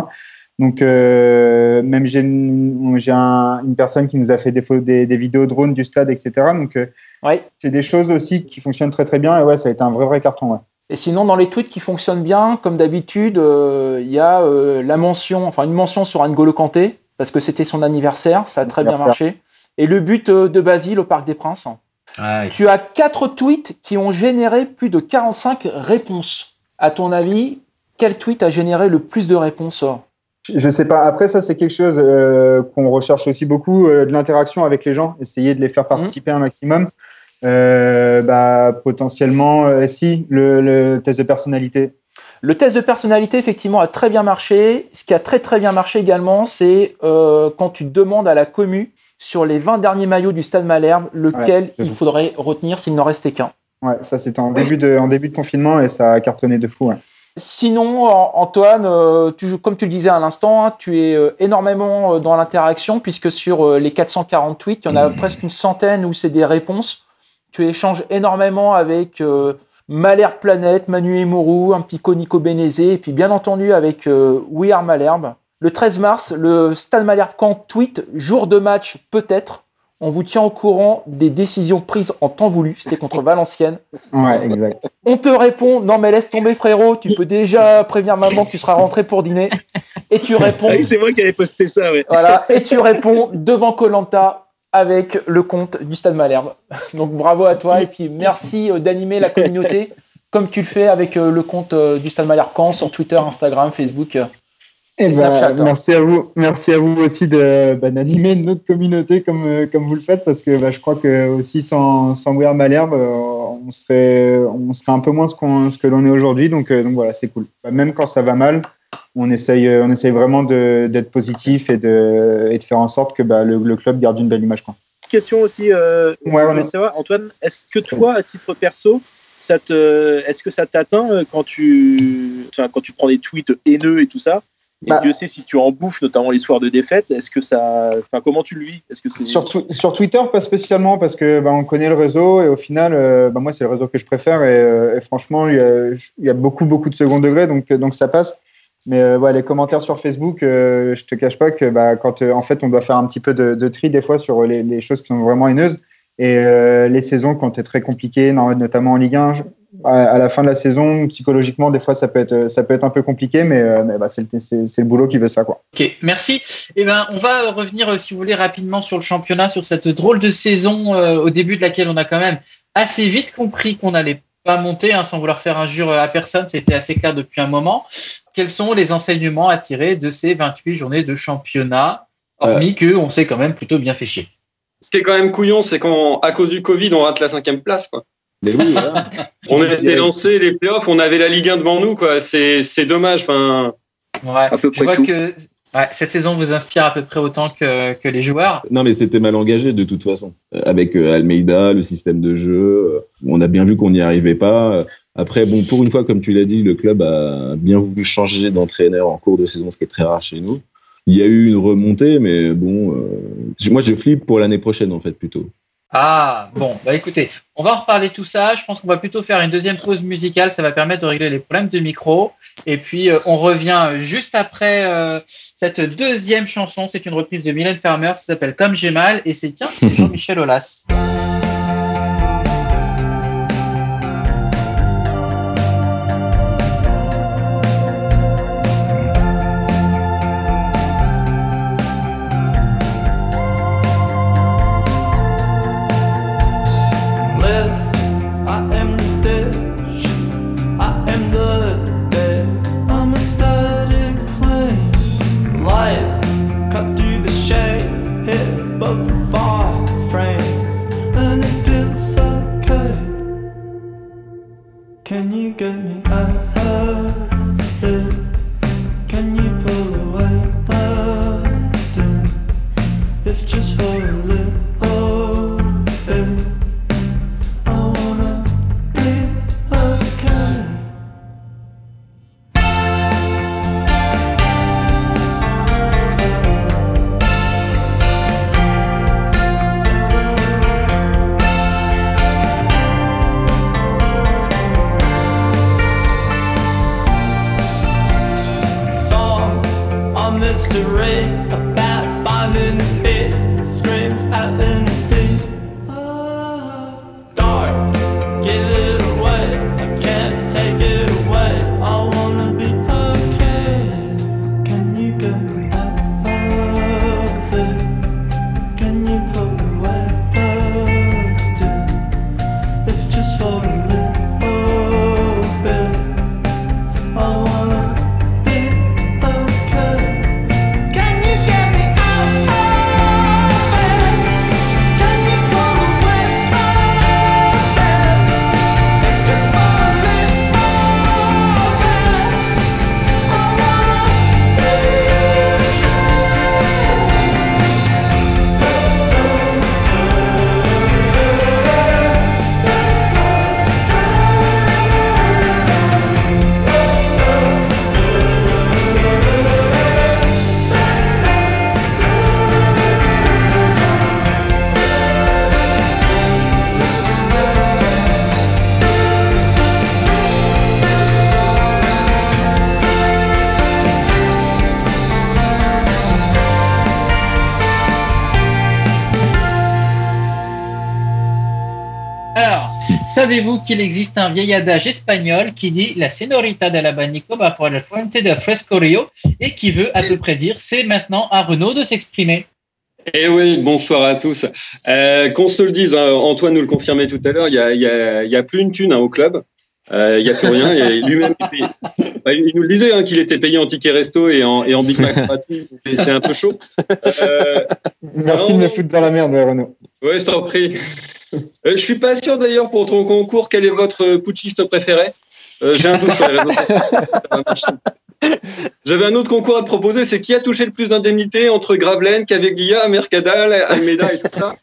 Donc, euh, même j'ai une, j'ai un- une personne qui nous a fait des, des, des vidéos drone du stade, etc. Donc, euh, Ouais. c'est des choses aussi qui fonctionnent très très bien. Et ouais, ça a été un vrai vrai carton. Ouais. Et sinon, dans les tweets qui fonctionnent bien, comme d'habitude, euh, il y a la mention, enfin une mention sur N'Golo Kanté, parce que c'était son anniversaire, ça a très bien marché. Et le but de Basile au Parc des Princes. Tu as quatre tweets qui ont généré plus de 45 réponses. À ton avis, quel tweet a généré le plus de réponses Je sais pas. Après, ça, c'est quelque chose euh, qu'on recherche aussi beaucoup, euh, de l'interaction avec les gens, essayer de les faire participer un maximum. Euh, bah, potentiellement, euh, si, le, le test de personnalité. Le test de personnalité, effectivement, a très bien marché. Ce qui a très très bien marché également, c'est euh, quand tu demandes à la commu sur les 20 derniers maillots du Stade Malherbe, lequel Ouais, il faudrait retenir s'il n'en restait qu'un. Ouais, ça, c'était en, début de, en début de confinement et ça a cartonné de fou. Ouais. Sinon, An- Antoine, euh, tu, comme tu le disais à l'instant, hein, tu es euh, énormément euh, dans l'interaction puisque sur les 440 tweets, il y en a presque une centaine où c'est des réponses. Tu échanges énormément avec euh, Malherbe Planète, Manu Emourou, un petit Conico Bénézé, et puis bien entendu avec euh, We Are Malherbe. Le 13 mars, le Stade Malherbe Camp tweet, jour de match peut-être. On vous tient au courant des décisions prises en temps voulu. C'était contre Valenciennes. Ouais, exact. On te répond, non mais laisse tomber frérot, tu peux déjà prévenir maman que tu seras rentré pour dîner. Et tu réponds, Ah oui, c'est moi qui avais posté ça, ouais. voilà, et tu réponds devant Colanta avec le compte du Stade Malherbe. Donc bravo à toi et puis merci euh, d'animer la communauté comme tu le fais avec euh, le compte euh, du Stade Malherbe sur Twitter, Instagram, Facebook. Et Snapchat, hein. merci à vous, merci à vous aussi de bah, d'animer notre communauté comme euh, comme vous le faites parce que bah, je crois que aussi sans sans Wear Malherbe, euh, on serait on serait un peu moins ce qu'on ce que l'on est aujourd'hui donc euh, donc voilà c'est cool. Bah, même quand ça va mal, on essaye on essaye vraiment de d'être positif et de et de faire en sorte que bah, le, le club garde une belle image quoi. Question aussi, euh, Ouais, on savoir, Antoine, est-ce que toi, à titre perso, ça te, est-ce que ça t'atteint quand tu, enfin, quand tu prends des tweets haineux et tout ça et Bah- Dieu sait si tu en bouffes, notamment les soirs de défaite. Est-ce que ça, enfin, comment tu le vis? Est-ce que c'est Sur, sur Twitter, pas spécialement, parce que bah, on connaît le réseau et au final, euh, bah, moi, c'est le réseau que je préfère et, euh, et franchement, il y, a, il y a beaucoup, beaucoup de second degré, donc, donc ça passe. Mais euh, ouais, les commentaires sur Facebook, euh, je te cache pas que quand euh, en fait, on doit faire un petit peu de, de tri des fois sur les, les choses qui sont vraiment haineuses et euh, les saisons quand c'est très compliqué, notamment en Ligue 1. À, à la fin de la saison, psychologiquement, des fois, ça peut être, ça peut être un peu compliqué, mais, euh, mais bah, c'est le, c'est- le boulot qui veut ça, quoi. Ok, merci. Eh ben, on va revenir, euh, si vous voulez, rapidement sur le championnat, sur cette drôle de saison euh, au début de laquelle on a quand même assez vite compris qu'on n'allait pas monter, hein, sans vouloir faire injure à personne. C'était assez clair depuis un moment. Quels sont les enseignements à tirer de ces 28 journées de championnat, hormis que on s'est quand même plutôt bien fait chier? Ce qui est quand même couillon, c'est qu'à cause du Covid, on rate la cinquième place. Quoi. Mais oui, voilà. On était lancé les playoffs, on avait la Ligue 1 devant nous. quoi. C'est c'est dommage. Enfin, Ouais, à peu je vois tout. que ouais, cette saison vous inspire à peu près autant que, que les joueurs. Non, mais c'était mal engagé de toute façon. Euh, Avec euh, Almeida, le système de jeu, euh, on a bien vu qu'on n'y arrivait pas. Après, bon, pour une fois, comme tu l'as dit, le club a bien voulu changer d'entraîneur en cours de saison, ce qui est très rare chez nous. Il y a eu une remontée, mais bon, euh, moi je flippe pour l'année prochaine en fait plutôt. Ah, bon, bah écoutez, on va en reparler tout ça. Je pense qu'on va plutôt faire une deuxième pause musicale. Ça va permettre de régler les problèmes de micro. Et puis, euh, on revient juste après euh, cette deuxième chanson. C'est une reprise de Mylène Farmer. Ça s'appelle Comme j'ai mal. Et c'est, tiens, c'est Jean-Michel Aulas. Savez-vous qu'il existe un vieil adage espagnol qui dit la señorita del abanico va por el fuente del frescorio et qui veut à peu près dire c'est maintenant à Renault de s'exprimer. Eh oui, bonsoir à tous. Euh, Qu'on se le dise, hein, Antoine nous le confirmait tout à l'heure, il y a, y a- il y a plus une thune hein, au club. Euh, Il y a plus rien. Et lui-même, il, nous le disait hein, qu'il était payé en ticket resto et en, et en Big Mac gratuit. C'est un peu chaud. Euh, Merci de me foutre dans la merde, Renaud. ouais, je t'en prie. Euh, je suis pas sûr d'ailleurs pour ton concours quel est votre putschiste préféré. Euh, J'ai un doute. sociaux. J'avais un autre concours à te proposer, c'est qui a touché le plus d'indemnités entre Gravelaine, Caveglia, Mercadal, Almeida et tout ça.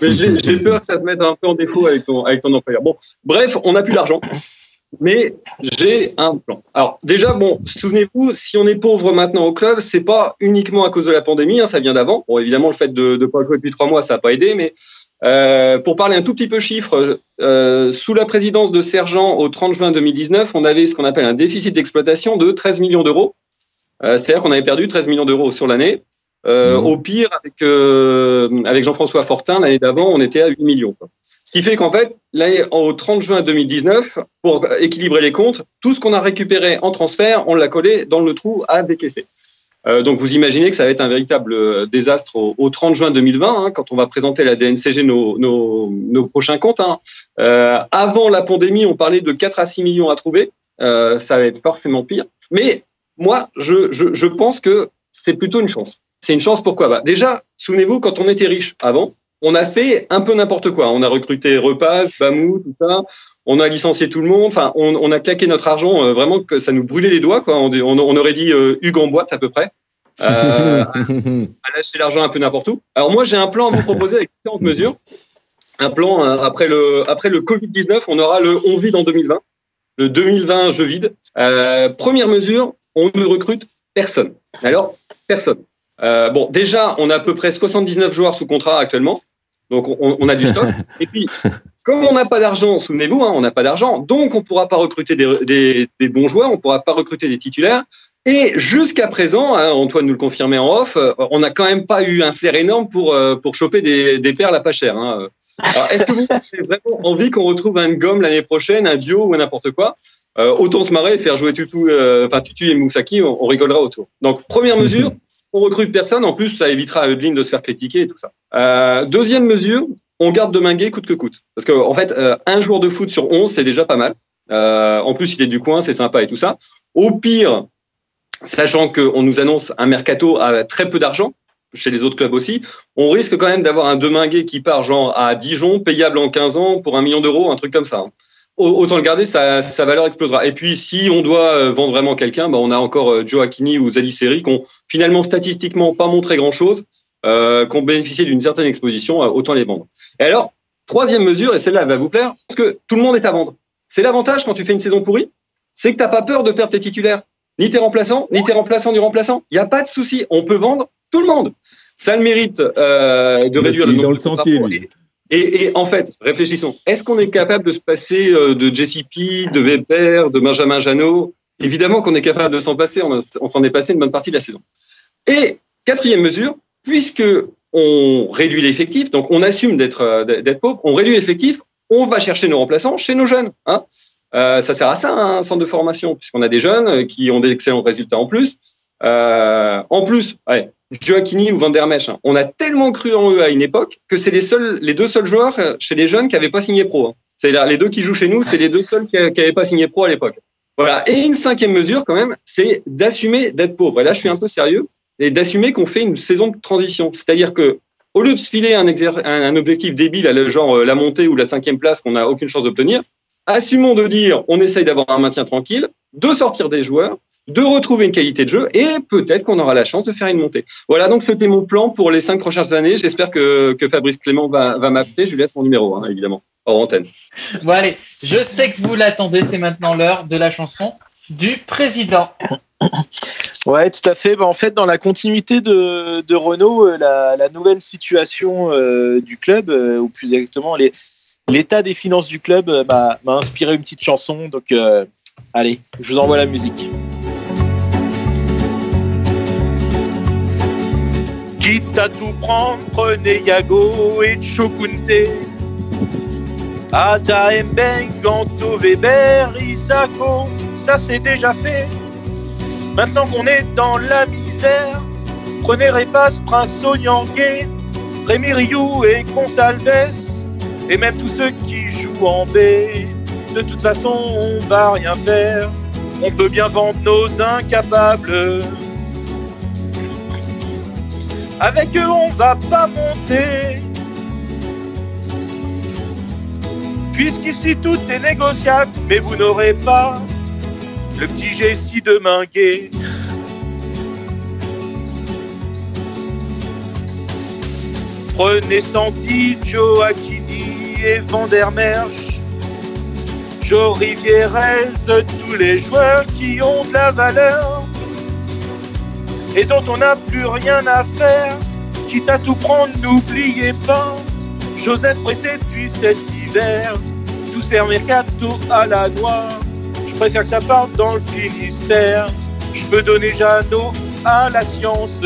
Mais j'ai peur que ça te mette un peu en défaut avec ton, avec ton employeur. Bon, bref, on n'a plus l'argent. Mais j'ai un plan. Alors déjà, bon, souvenez-vous, si on est pauvre maintenant au club, c'est pas uniquement à cause de la pandémie, hein, ça vient d'avant. Bon, évidemment, le fait de ne pas jouer depuis trois mois, ça n'a pas aidé, mais euh, pour parler un tout petit peu chiffres, euh, sous la présidence de Sergent au 30 juin 2019, on avait ce qu'on appelle un déficit d'exploitation de 13 millions d'euros. Euh, C'est-à-dire qu'on avait perdu 13 millions d'euros sur l'année. Euh, Au pire, avec, euh, avec Jean-François Fortin, l'année d'avant, on était à 8 millions. quoi. Ce qui fait qu'en fait, l'année- au 30 juin 2019, pour équilibrer les comptes, tout ce qu'on a récupéré en transfert, on l'a collé dans le trou à décaisser. Euh, donc vous imaginez que ça va être un véritable euh, désastre au, au 30 juin 2020, hein, quand on va présenter la DNCG nos, nos, prochains comptes. hein. Euh, avant la pandémie, on parlait de 4 à 6 millions à trouver. Ça va être forcément pire. Mais moi, je, je, je pense que c'est plutôt une chance. C'est une chance pourquoi? Bah, Déjà, souvenez-vous, quand on était riche avant, on a fait un peu n'importe quoi. On a recruté Repaz, Bamou, tout ça. On a licencié tout le monde. Enfin, on, on a claqué notre argent euh, vraiment que ça nous brûlait les doigts. Quoi. On, on, on aurait dit euh, Hugues en boîte à peu près. Euh, à lâcher l'argent un peu n'importe où. Alors moi, j'ai un plan à vous proposer avec différentes mesures. Un plan euh, après le après le Covid 19, on aura le on vide en 2020, le 2020 je vide. Euh, première mesure, on ne recrute personne. Alors personne. Euh, bon, déjà, on a à peu près 79 joueurs sous contrat actuellement. Donc, on, on a du stock. Et puis, comme on n'a pas d'argent, souvenez-vous, hein, on n'a pas d'argent, donc on ne pourra pas recruter des, des- des bons joueurs, on ne pourra pas recruter des titulaires. Et jusqu'à présent, hein, Antoine nous le confirmait en off, euh, on n'a quand même pas eu un flair énorme pour, euh, pour choper des, des perles à pas cher. hein. Alors, est-ce que vous avez vraiment envie qu'on retrouve un gomme l'année prochaine, un duo ou n'importe quoi? Euh, Autant se marrer et faire jouer Tutu, euh, enfin Tutu et Moussaki, on, on rigolera autour. Donc, première mesure, on recrute personne. En plus, ça évitera à Eudeline de se faire critiquer et tout ça. Euh, deuxième mesure, on garde Dominguez coûte que coûte. Parce que en fait, euh, un joueur de foot sur 11, c'est déjà pas mal. Euh, en plus, il est du coin, c'est sympa et tout ça. Au pire, sachant qu'on nous annonce un mercato à très peu d'argent, chez les autres clubs aussi, on risque quand même d'avoir un Dominguez qui part genre à Dijon, payable en 15 ans pour un million d'euros, un truc comme ça. Au- Autant le garder, sa, sa valeur explosera. Et puis, si on doit euh, vendre vraiment quelqu'un, bah, on a encore euh, Joe Akini ou Zali Seri qui ont finalement statistiquement pas montré grand-chose, euh, qui ont bénéficié d'une certaine exposition, euh, autant les vendre. Et alors, troisième mesure, et celle-là elle va vous plaire, parce que tout le monde est à vendre. C'est l'avantage quand tu fais une saison pourrie, c'est que t'as pas peur de perdre tes titulaires. Ni tes remplaçants, ni tes remplaçants du remplaçant. Il n'y a pas de souci. On peut vendre tout le monde. Ça a le mérite euh, de réduire le dans nombre le sentier, lui. Et, et en fait, réfléchissons. Est-ce qu'on est capable de se passer euh, de JCP, de Weber, de Benjamin Janot? Évidemment qu'on est capable de s'en passer. On, s'en est passé une bonne partie de la saison. Et quatrième mesure, puisque on réduit l'effectif, donc on assume d'être euh, d'être pauvre, on réduit l'effectif, on va chercher nos remplaçants chez nos jeunes. Hein Euh, ça sert à ça un centre de formation, puisqu'on a des jeunes euh, qui ont d'excellents résultats en plus. Euh, en plus, ouais, ou Van der Mesch, hein, on a tellement cru en eux à une époque que c'est les les deux seuls joueurs euh, chez les jeunes qui n'avaient pas signé pro. hein. C'est-à-dire les deux qui jouent chez nous, c'est les deux seuls qui n'avaient pas signé pro à l'époque. Voilà. Et une cinquième mesure quand même, c'est d'assumer d'être pauvre. Et là, je suis un peu sérieux et d'assumer qu'on fait une saison de transition. C'est-à-dire que au lieu de se filer un, un, objectif débile, genre euh, la montée ou la cinquième place qu'on n'a aucune chance d'obtenir, assumons de dire on essaye d'avoir un maintien tranquille, de sortir des joueurs, de retrouver une qualité de jeu et peut-être qu'on aura la chance de faire une montée. Voilà, donc c'était mon plan pour les cinq prochaines années. J'espère que, que Fabrice Clément va, va m'appeler. Je lui laisse mon numéro, hein, évidemment, hors antenne. Bon, allez, je sais que vous l'attendez, c'est maintenant l'heure de la chanson du président. Ouais, tout à fait. Bah, en fait, dans la continuité de, de Renault, euh, la, la nouvelle situation euh, du club, euh, ou plus exactement les- l'état des finances du club, euh, m'a inspiré une petite chanson. Donc, euh, allez, je vous envoie la musique. Quitte à tout prendre, prenez Yago et Chokunte. Ada Mbeng, Ganto, Weber, Isako, ça c'est déjà fait. Maintenant qu'on est dans la misère, prenez Repas, Prince Onyangue, Rémi Rioux et Consalves, et même tous ceux qui jouent en B. De toute façon, on va rien faire. On peut bien vendre nos incapables. Avec eux, on va pas monter. Puisqu'ici tout est négociable, mais vous n'aurez pas le petit Jessie de Minguet. Prenez Santi, Joe Et Van der Merch. Joe Rivierez, tous les joueurs qui ont de la valeur et dont on n'a plus rien à faire. Quitte à tout prendre, n'oubliez pas Joseph prêté depuis cet hiver. Tous ces mercato à la noix. Je préfère que ça parte dans le Finistère. Je peux donner Jeannot à la science.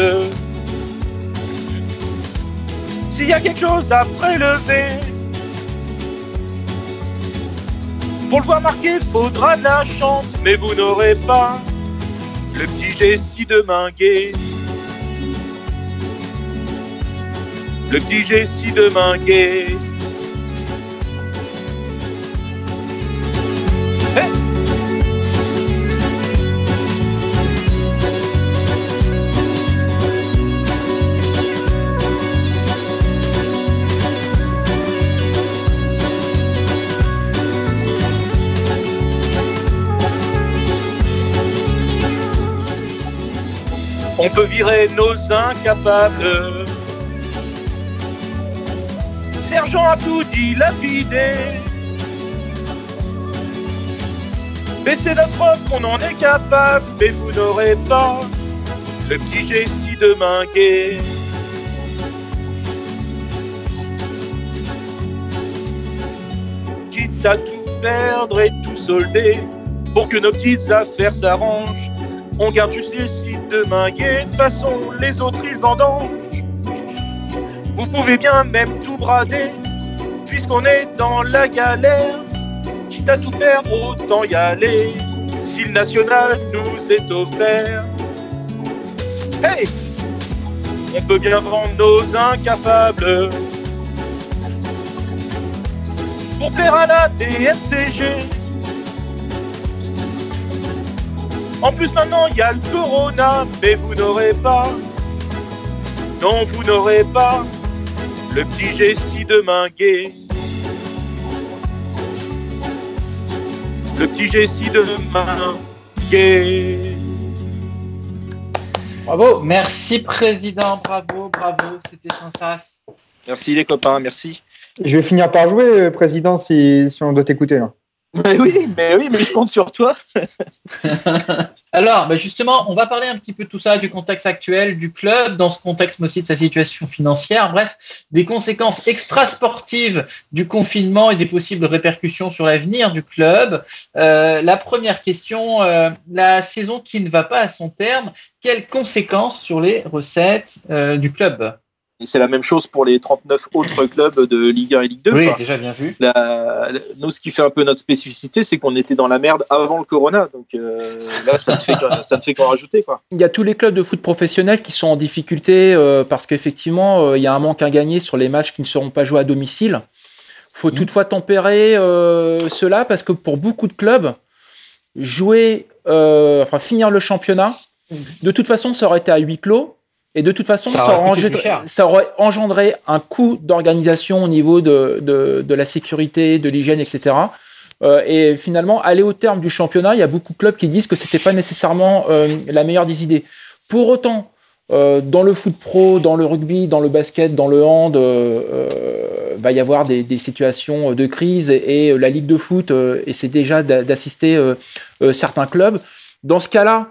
S'il y a quelque chose à prélever, pour le voir marquer, faudra de la chance, mais vous n'aurez pas le petit Jessie de Minguet. Le petit Jessie de Minguet. Peut virer nos incapables. Sergent a tout dilapidé. Baissez notre robe qu'on en est capable, mais vous n'aurez pas le petit Jessie de Minguet. Quitte à tout perdre et tout solder, pour que nos petites affaires s'arrangent, on garde juste Jessie de Minguet, de toute façon les autres ils vendangent. Vous pouvez bien même tout brader, puisqu'on est dans la galère. Quitte à tout perdre, autant y aller, si le national nous est offert. Hey On peut bien vendre nos incapables pour plaire à la DNCG. En plus maintenant il y a le corona, mais vous n'aurez pas, non vous n'aurez pas le petit Jessie de Minguet. Le petit Jessie de Minguet. Bravo. Merci, président. Bravo, bravo. C'était sans sas. Merci les copains, merci. Je vais finir par jouer, président, si, si on doit t'écouter. là. Mais oui, mais oui, mais je compte sur toi. Alors, bah, justement, on va parler un petit peu de tout ça, du contexte actuel du club, dans ce contexte mais aussi de sa situation financière, bref, des conséquences extrasportives du confinement et des possibles répercussions sur l'avenir du club. Euh, la première question, euh, la saison qui ne va pas à son terme, quelles conséquences sur les recettes euh, du club? Et c'est la même chose pour les 39 autres clubs de Ligue 1 et Ligue 2. Oui, quoi. déjà bien vu. La- la- nous, ce qui fait un peu notre spécificité, c'est qu'on était dans la merde avant le Corona. Donc euh, là, ça ne fait qu'en- ça ne fait qu'en rajouter. Quoi. Il y a tous les clubs de foot professionnels qui sont en difficulté euh, parce qu'effectivement, euh, il y a un manque à gagner sur les matchs qui ne seront pas joués à domicile. faut toutefois tempérer euh, cela parce que pour beaucoup de clubs, jouer, euh, enfin finir le championnat, de toute façon, ça aurait été à huis clos. Et de toute façon, Ça ça, aurait engendré, cher. ça aurait engendré un coût d'organisation au niveau de, de, de la sécurité, de l'hygiène, etc. Euh, et finalement, aller au terme du championnat, il y a beaucoup de clubs qui disent que c'était pas nécessairement euh, la meilleure des idées. Pour autant, euh, dans le foot pro, dans le rugby, dans le basket, dans le hand, euh, euh, va y avoir des, des situations de crise et, et la ligue de foot euh, essaie déjà d'a- d'assister certains clubs. Dans ce cas-là,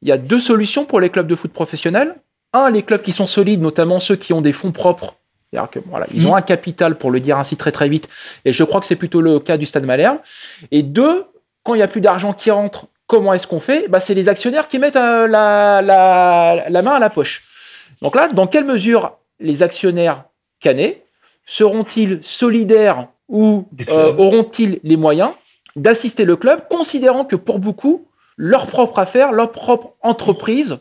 il y a deux solutions pour les clubs de foot professionnels. Un, les clubs qui sont solides, notamment ceux qui ont des fonds propres. C'est-à-dire que voilà, ils ont un capital pour le dire ainsi très très vite. Et je crois que c'est plutôt le cas du Stade Malherbe. Et deux, quand il n'y a plus d'argent qui rentre, comment est-ce qu'on fait? Bah, C'est les actionnaires qui mettent euh, la, la, la main à la poche. Donc là, dans quelle mesure les actionnaires canés seront-ils solidaires ou euh, auront-ils les moyens d'assister le club, considérant que pour beaucoup, leur propre affaire, leur propre entreprise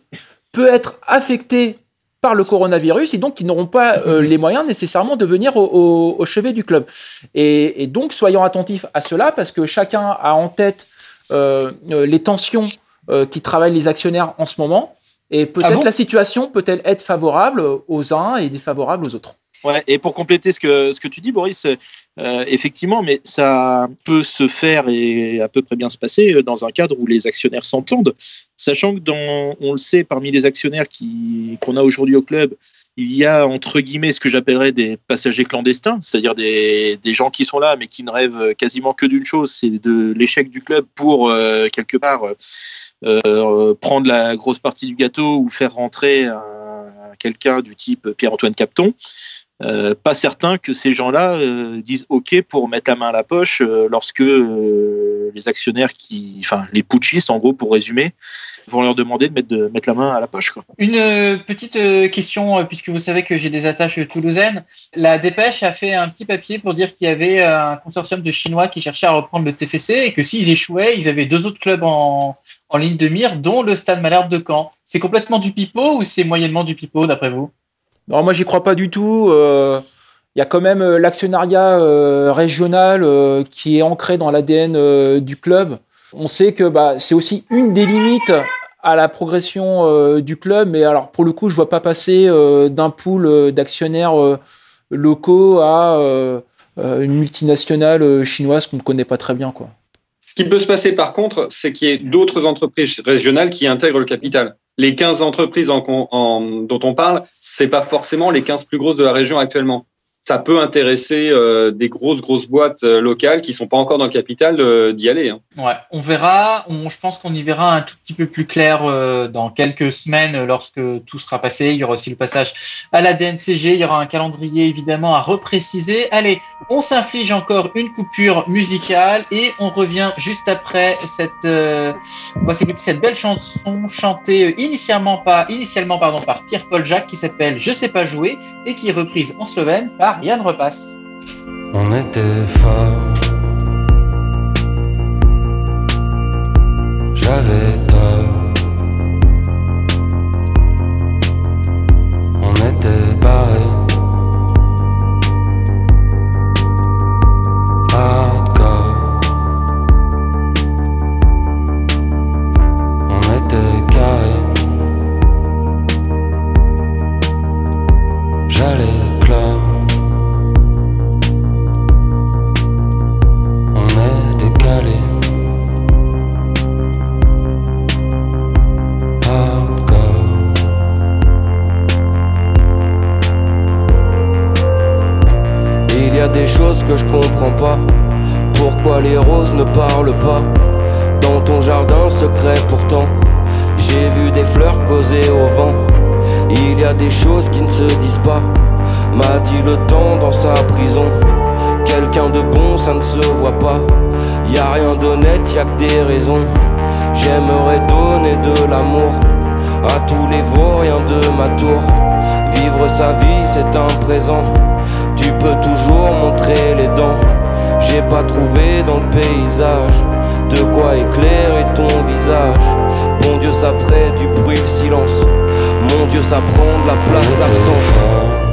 peut être affectée par le coronavirus et donc ils n'auront pas euh, les moyens nécessairement de venir au, au- au chevet du club. Et, et donc soyons attentifs à cela parce que chacun a en tête euh, euh, les tensions euh, qui travaillent les actionnaires en ce moment et peut-être Ah bon? la situation peut-elle être favorable aux uns et défavorable aux autres. Ouais, et pour compléter ce que, ce que tu dis, Boris, euh, effectivement, mais ça peut se faire et à peu près bien se passer euh, dans un cadre où les actionnaires s'entendent, sachant que dans, on le sait, parmi les actionnaires qui, qu'on a aujourd'hui au club, il y a entre guillemets ce que j'appellerais des passagers clandestins, c'est-à-dire des, des gens qui sont là mais qui ne rêvent quasiment que d'une chose, c'est de l'échec du club pour euh, quelque part euh, prendre la grosse partie du gâteau ou faire rentrer un- quelqu'un du type Pierre-Antoine Capton. Euh, pas certain que ces gens-là euh, disent OK pour mettre la main à la poche euh, lorsque les actionnaires qui, enfin les putschistes en gros pour résumer, vont leur demander de mettre, de mettre la main à la poche. Une petite question, puisque vous savez que j'ai des attaches toulousaines. La dépêche a fait un petit papier pour dire qu'il y avait un consortium de Chinois qui cherchait à reprendre le TFC et que s'ils échouaient, ils avaient deux autres clubs en, en ligne de mire, dont le Stade Malherbe de Caen. C'est complètement du pipeau ou c'est moyennement du pipeau, d'après vous? Non, moi j'y crois pas du tout. Euh, Il y a quand même euh, l'actionnariat euh, régional qui est ancré dans l'ADN du club. On sait que bah, c'est aussi une des limites à la progression du club, mais alors pour le coup, je vois pas passer d'un pool d'actionnaires locaux à une multinationale chinoise qu'on ne connaît pas très bien. Ce qui peut se passer par contre, c'est qu'il y ait d'autres entreprises régionales qui intègrent le capital. Les 15 entreprises en, en- dont on parle, c'est pas forcément les 15 plus grosses de la région actuellement. Ça peut intéresser euh, des grosses grosses boîtes euh, locales qui sont pas encore dans le capital euh, d'y aller. hein. Ouais, on verra. Je pense qu'on y verra un tout petit peu plus clair dans quelques semaines lorsque tout sera passé. Il y aura aussi le passage à la DNCG. Il y aura un calendrier évidemment à repréciser. Allez, on s'inflige encore une coupure musicale et on revient juste après cette, s'écouter cette belle chanson chantée initialement pas, initialement pardon par Pierre-Paul Jacques qui s'appelle Je sais pas jouer et qui est reprise en slovène par Yann Repasse. On était fort. J'avais tort. Que je comprends pas. Pourquoi les roses ne parlent pas Dans ton jardin secret pourtant, j'ai vu des fleurs causer au vent. Il y a des choses qui ne se disent pas. M'a dit le temps dans sa prison. Quelqu'un de bon, ça ne se voit pas. Y a rien d'honnête, y a que des raisons. J'aimerais donner de l'amour à tous les vauriens de ma tour. Vivre sa vie, c'est un présent. Tu peux toujours montrer les dents. J'ai pas trouvé dans le paysage de quoi éclairer ton visage. Bon Dieu, ça ferait du bruit le silence. Mon Dieu, ça prend de la place l'absence.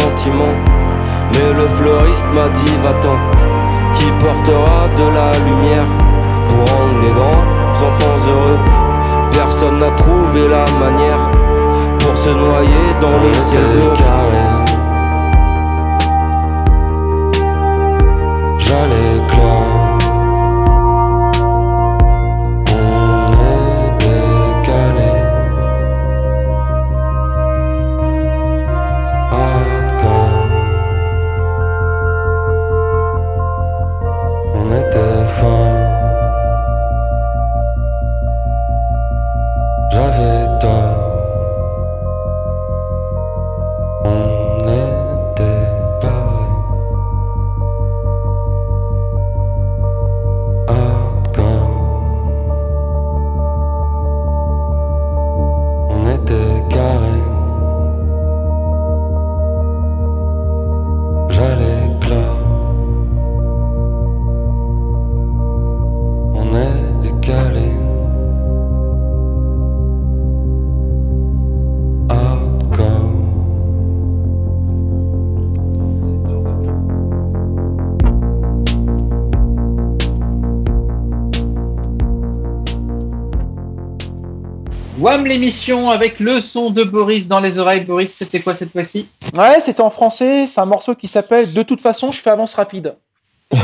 Sentiments. Mais le fleuriste m'a dit va-t'en. Qui portera de la lumière pour rendre les grands enfants heureux. Personne n'a trouvé la manière pour se noyer dans le ciel bleu. J'allais L'émission avec le son de Boris dans les oreilles. Boris, c'était quoi cette fois-ci? Ouais, c'était en français. C'est un morceau qui s'appelle De toute façon, je fais avance rapide.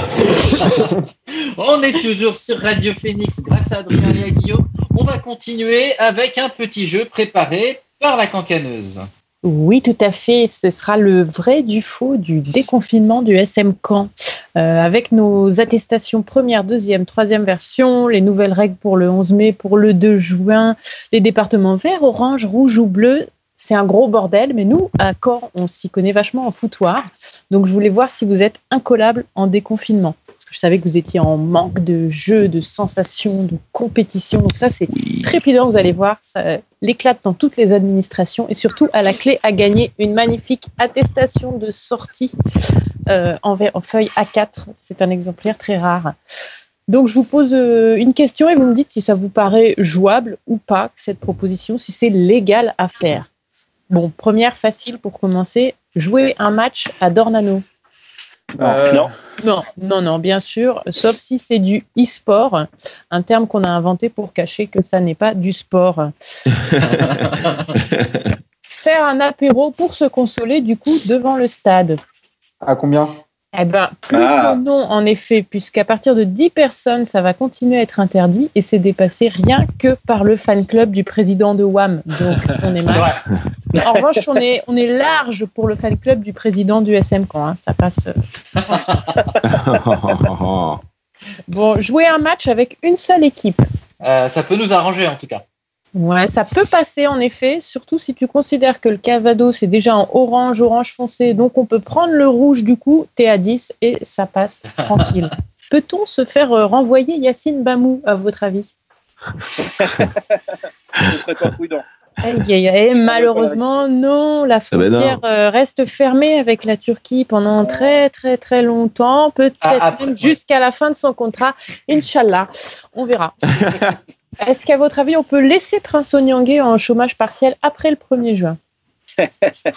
On est toujours sur Radio Phoenix grâce à Adrien et à Guillaume. On va continuer avec un petit jeu préparé par la cancaneuse. Oui, tout à fait. Ce sera le vrai du faux du déconfinement du SM Camp. Euh, avec nos attestations première, deuxième, troisième version, les nouvelles règles pour le 11 mai, pour le 2 juin, les départements vert, orange, rouge ou bleu. C'est un gros bordel, mais nous, à Caen, on s'y connaît vachement en foutoir. Donc, je voulais voir si vous êtes incollable en déconfinement. Que je savais que vous étiez en manque de jeu, de sensations, de compétition. Donc ça, c'est trépidant, vous allez voir. Ça l'éclate dans toutes les administrations et surtout à la clé à gagner une magnifique attestation de sortie euh, en, en feuille A4. C'est un exemplaire très rare. Donc je vous pose euh, une question et vous me dites si ça vous paraît jouable ou pas, cette proposition, si c'est légal à faire. Bon, première facile pour commencer, jouer un match à Dornano. Euh, non. Non, non, non, bien sûr, sauf si c'est du e-sport, un terme qu'on a inventé pour cacher que ça n'est pas du sport. Faire un apéro pour se consoler, du coup, devant le stade. À combien? Eh ben, plus Ah. que non, en effet, puisqu'à partir de 10 personnes, ça va continuer à être interdit et c'est dépassé rien que par le fan club du président de WAM. Donc, on est mal. En revanche, on est, on est large pour le fan club du président du SM Camp. hein. Ça passe. euh, Bon, jouer un match avec une seule équipe. Euh, ça peut nous arranger en tout cas. Ouais, ça peut passer en effet, surtout si tu considères que le Cavado c'est déjà en orange, orange foncé, donc on peut prendre le rouge du coup, t'es à 10 et ça passe tranquille. Peut-on se faire euh, renvoyer Yacine Bamou, à votre avis? Ce serait pas prudent. Aïe, malheureusement, non, la Ah ben non. frontière euh, reste fermée avec la Turquie pendant très très très longtemps, peut-être Ah, même jusqu'à la fin de son contrat. Inch'Allah, on verra. Est-ce qu'à votre avis, on peut laisser Prince Onyangé en chômage partiel après le 1er juin?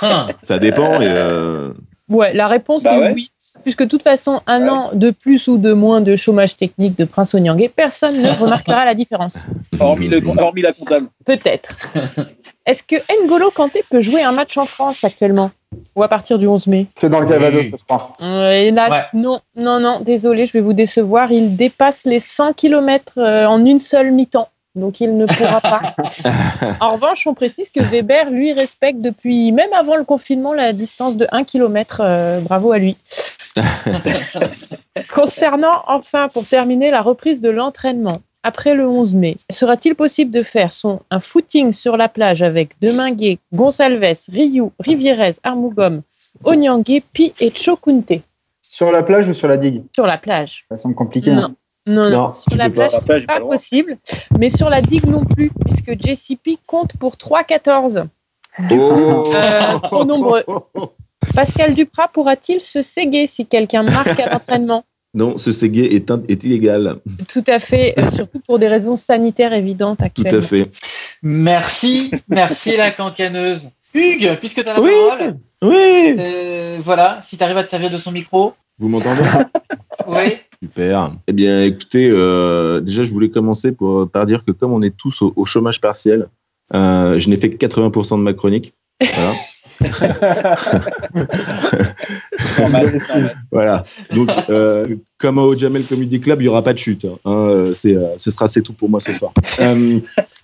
Hein. Ça dépend. Et, euh, Ouais, la réponse Bah est ouais. oui. Puisque de toute façon, un an de plus ou de moins de chômage technique de Prince Onyangé, personne ne remarquera la différence. Hormis, le, hormis la comptable. Peut-être. Est-ce que N'Golo Kanté peut jouer un match en France actuellement? Ou à partir du 11 mai Que dans le Calvados, Oui. je crois. Euh, Hélas, Ouais. non, non, non, désolé, je vais vous décevoir. Il dépasse les 100 km en une seule mi-temps. Donc il ne pourra pas. en revanche, on précise que Weber, lui, respecte depuis, même avant le confinement, la distance de 1 km. bravo à lui. Concernant, enfin, pour terminer, la reprise de l'entraînement. Après le 11 mai, sera-t-il possible de faire son, un footing sur la plage avec Deminguet, Gonsalves, Ryu, Rivierez, Armougom, Onyangue, Pi et Chokunte? Sur la plage ou sur la digue? Sur la plage Ça semble compliqué. Non. hein. Non, non, Non, sur la plage, La plage, c'est pas pas possible, mais sur la digue non plus, puisque JCP compte pour 3-14. Oh Euh, trop nombreux. Pascal Duprat pourra-t-il se séguer si quelqu'un marque à l'entraînement? Non, ce ségué est, illégal. Tout à fait, euh, surtout pour des raisons sanitaires évidentes Tout actuellement. à fait. Merci, merci la cancaneuse. Hugues, puisque tu as la Oui. parole, Oui euh, voilà, si tu arrives à te servir de son micro. Vous m'entendez? Oui. Super. Eh bien, écoutez, euh, déjà, je voulais commencer pour, par dire que comme on est tous au, au chômage partiel, euh, je n'ai fait que 80% de ma chronique. Voilà. Voilà. Donc, euh, comme au Jamel Comedy Club, il n'y aura pas de chute. hein. Hein, euh, ce sera c'est tout pour moi ce soir. Euh,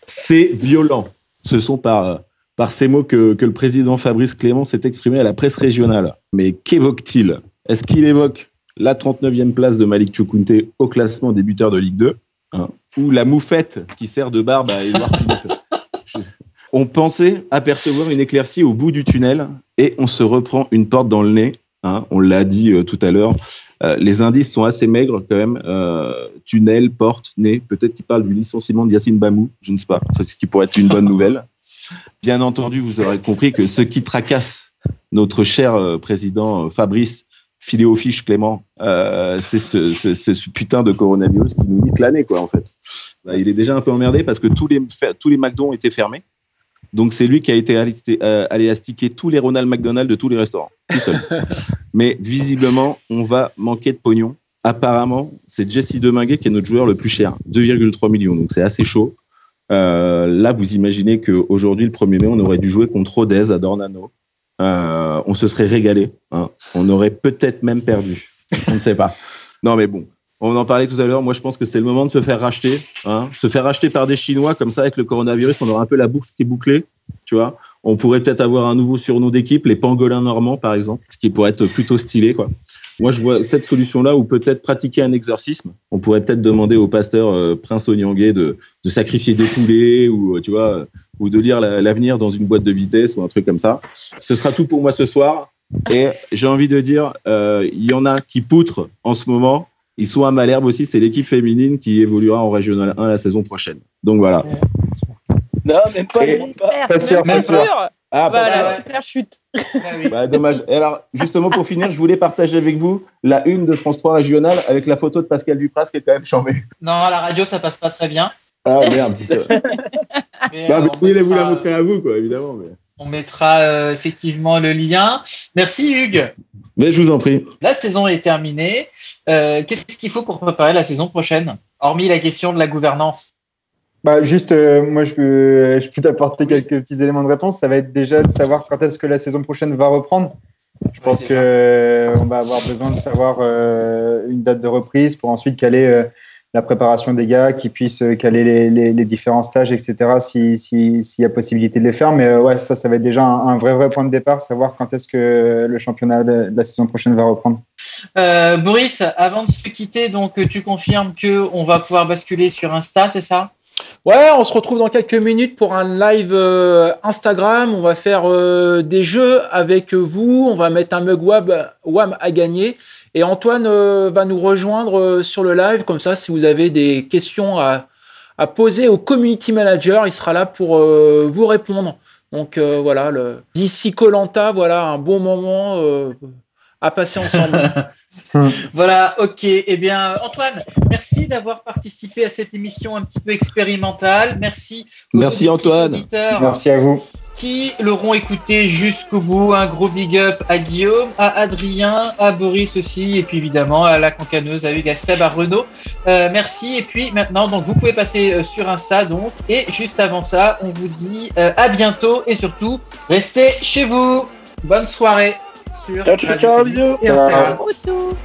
c'est violent. Ce sont par, par ces mots que, que le président Fabrice Clément s'est exprimé à la presse régionale. Mais qu'évoque-t-il? Est-ce qu'il évoque la 39e place de Malik Choukounte au classement des buteurs de Ligue 2 hein, ou la moufette qui sert de barbe à Édouard Philippe On pensait apercevoir une éclaircie au bout du tunnel et on se reprend une porte dans le nez. hein, on l'a dit euh, tout à l'heure. Euh, les indices sont assez maigres quand même. Euh, tunnel, porte, nez. Peut-être qu'il parle du licenciement de Yacine Bamou. Je ne sais pas. Ce qui pourrait être une bonne nouvelle. Bien entendu, vous aurez compris que ce qui tracasse notre cher président Fabrice Filéofiche Clément, c'est ce, putain de coronavirus qui nous nique l'année, quoi, en fait. Bah, il est déjà un peu emmerdé parce que tous les, tous les ont fermés. Donc c'est lui qui a été allé, euh, allé astiquer tous les Ronald McDonald de tous les restaurants, tout seul. Mais visiblement, on va manquer de pognon. Apparemment, c'est Jesse Deminguet qui est notre joueur le plus cher, 2,3 millions. Donc c'est assez chaud. Euh, là, vous imaginez qu'aujourd'hui, le 1er mai, on aurait dû jouer contre Rodez à Dornano. Euh, on se serait régalé. hein. On aurait peut-être même perdu. On ne sait pas. Non, mais bon. On en parlait tout à l'heure. Moi, je pense que c'est le moment de se faire racheter. hein. Se faire racheter par des Chinois, comme ça, avec le coronavirus, on aura un peu la boucle qui est bouclée. Tu vois On pourrait peut-être avoir un nouveau surnom d'équipe, les pangolins normands, par exemple, ce qui pourrait être plutôt stylé, quoi. Moi, je vois cette solution-là ou peut-être pratiquer un exorcisme. On pourrait peut-être demander au pasteur euh, Prince Onyangé de, de sacrifier des poulets ou, euh, tu vois, euh, ou de lire la- l'avenir dans une boîte de vitesse ou un truc comme ça. Ce sera tout pour moi ce soir. Et j'ai envie de dire, euh, il y en a qui poutrent en ce moment. Ils sont à Malherbe aussi, c'est l'équipe féminine qui évoluera en Régional 1 la saison prochaine. Donc voilà. Non, même pas. Même pas. Pas sûr, Même pas sûr. sûr. Ah, bah, Voilà, bah, super chute. bah, dommage. Et alors, justement, pour finir, je voulais partager avec vous la une de France 3 Régional avec la photo de Pascal Dupras qui est quand même chambée. Non, à la radio, ça passe pas très bien. Ah merde. Mais, bah, euh, vous vous la montrer à vous, quoi, évidemment. Mais, On mettra euh, effectivement le lien. Merci Hugues. Mais je vous en prie. La saison est terminée. Euh, Qu'est-ce qu'il faut pour préparer la saison prochaine Hormis la question de la gouvernance? Bah, juste, euh, moi, je peux, je peux t'apporter quelques petits éléments de réponse. Ça va être déjà de savoir quand est-ce que la saison prochaine va reprendre. Je pense déjà. que euh, on va avoir besoin de savoir euh, une date de reprise pour ensuite caler euh, la préparation des gars, qui puissent euh, caler les, les, les différents stages, etc. Si s'il y a possibilité de les faire. Mais euh, ouais, ça, ça va être déjà un, un vrai vrai point de départ, savoir quand est-ce que le championnat de, la saison prochaine va reprendre. Euh, Boris, avant de se quitter, donc tu confirmes que on va pouvoir basculer sur Insta, c'est ça? Ouais, on se retrouve dans quelques minutes pour un live euh, Instagram. On va faire euh, des jeux avec vous. On va mettre un mug wab, WAM à gagner. Et Antoine euh, va nous rejoindre euh, sur le live. Comme ça, si vous avez des questions à, poser au community manager, il sera là pour euh, vous répondre. Donc voilà, le... d'ici Colanta, voilà un bon moment à passer ensemble. Voilà, ok. Eh bien, Antoine, merci d'avoir participé à cette émission un petit peu expérimentale. Merci. aux Merci, Antoine. auditeurs Merci à vous. Qui l'auront écouté jusqu'au bout. Un gros big up à Guillaume, à Adrien, à Boris aussi, et puis évidemment à la cancaneuse, à Hugues, à Seb, à Renaud. Euh, merci. Et puis maintenant, donc vous pouvez passer euh, sur Insta, donc. Et juste avant ça, on vous dit euh, à bientôt et surtout, restez chez vous. Bonne soirée sur ciao, ciao, ciao,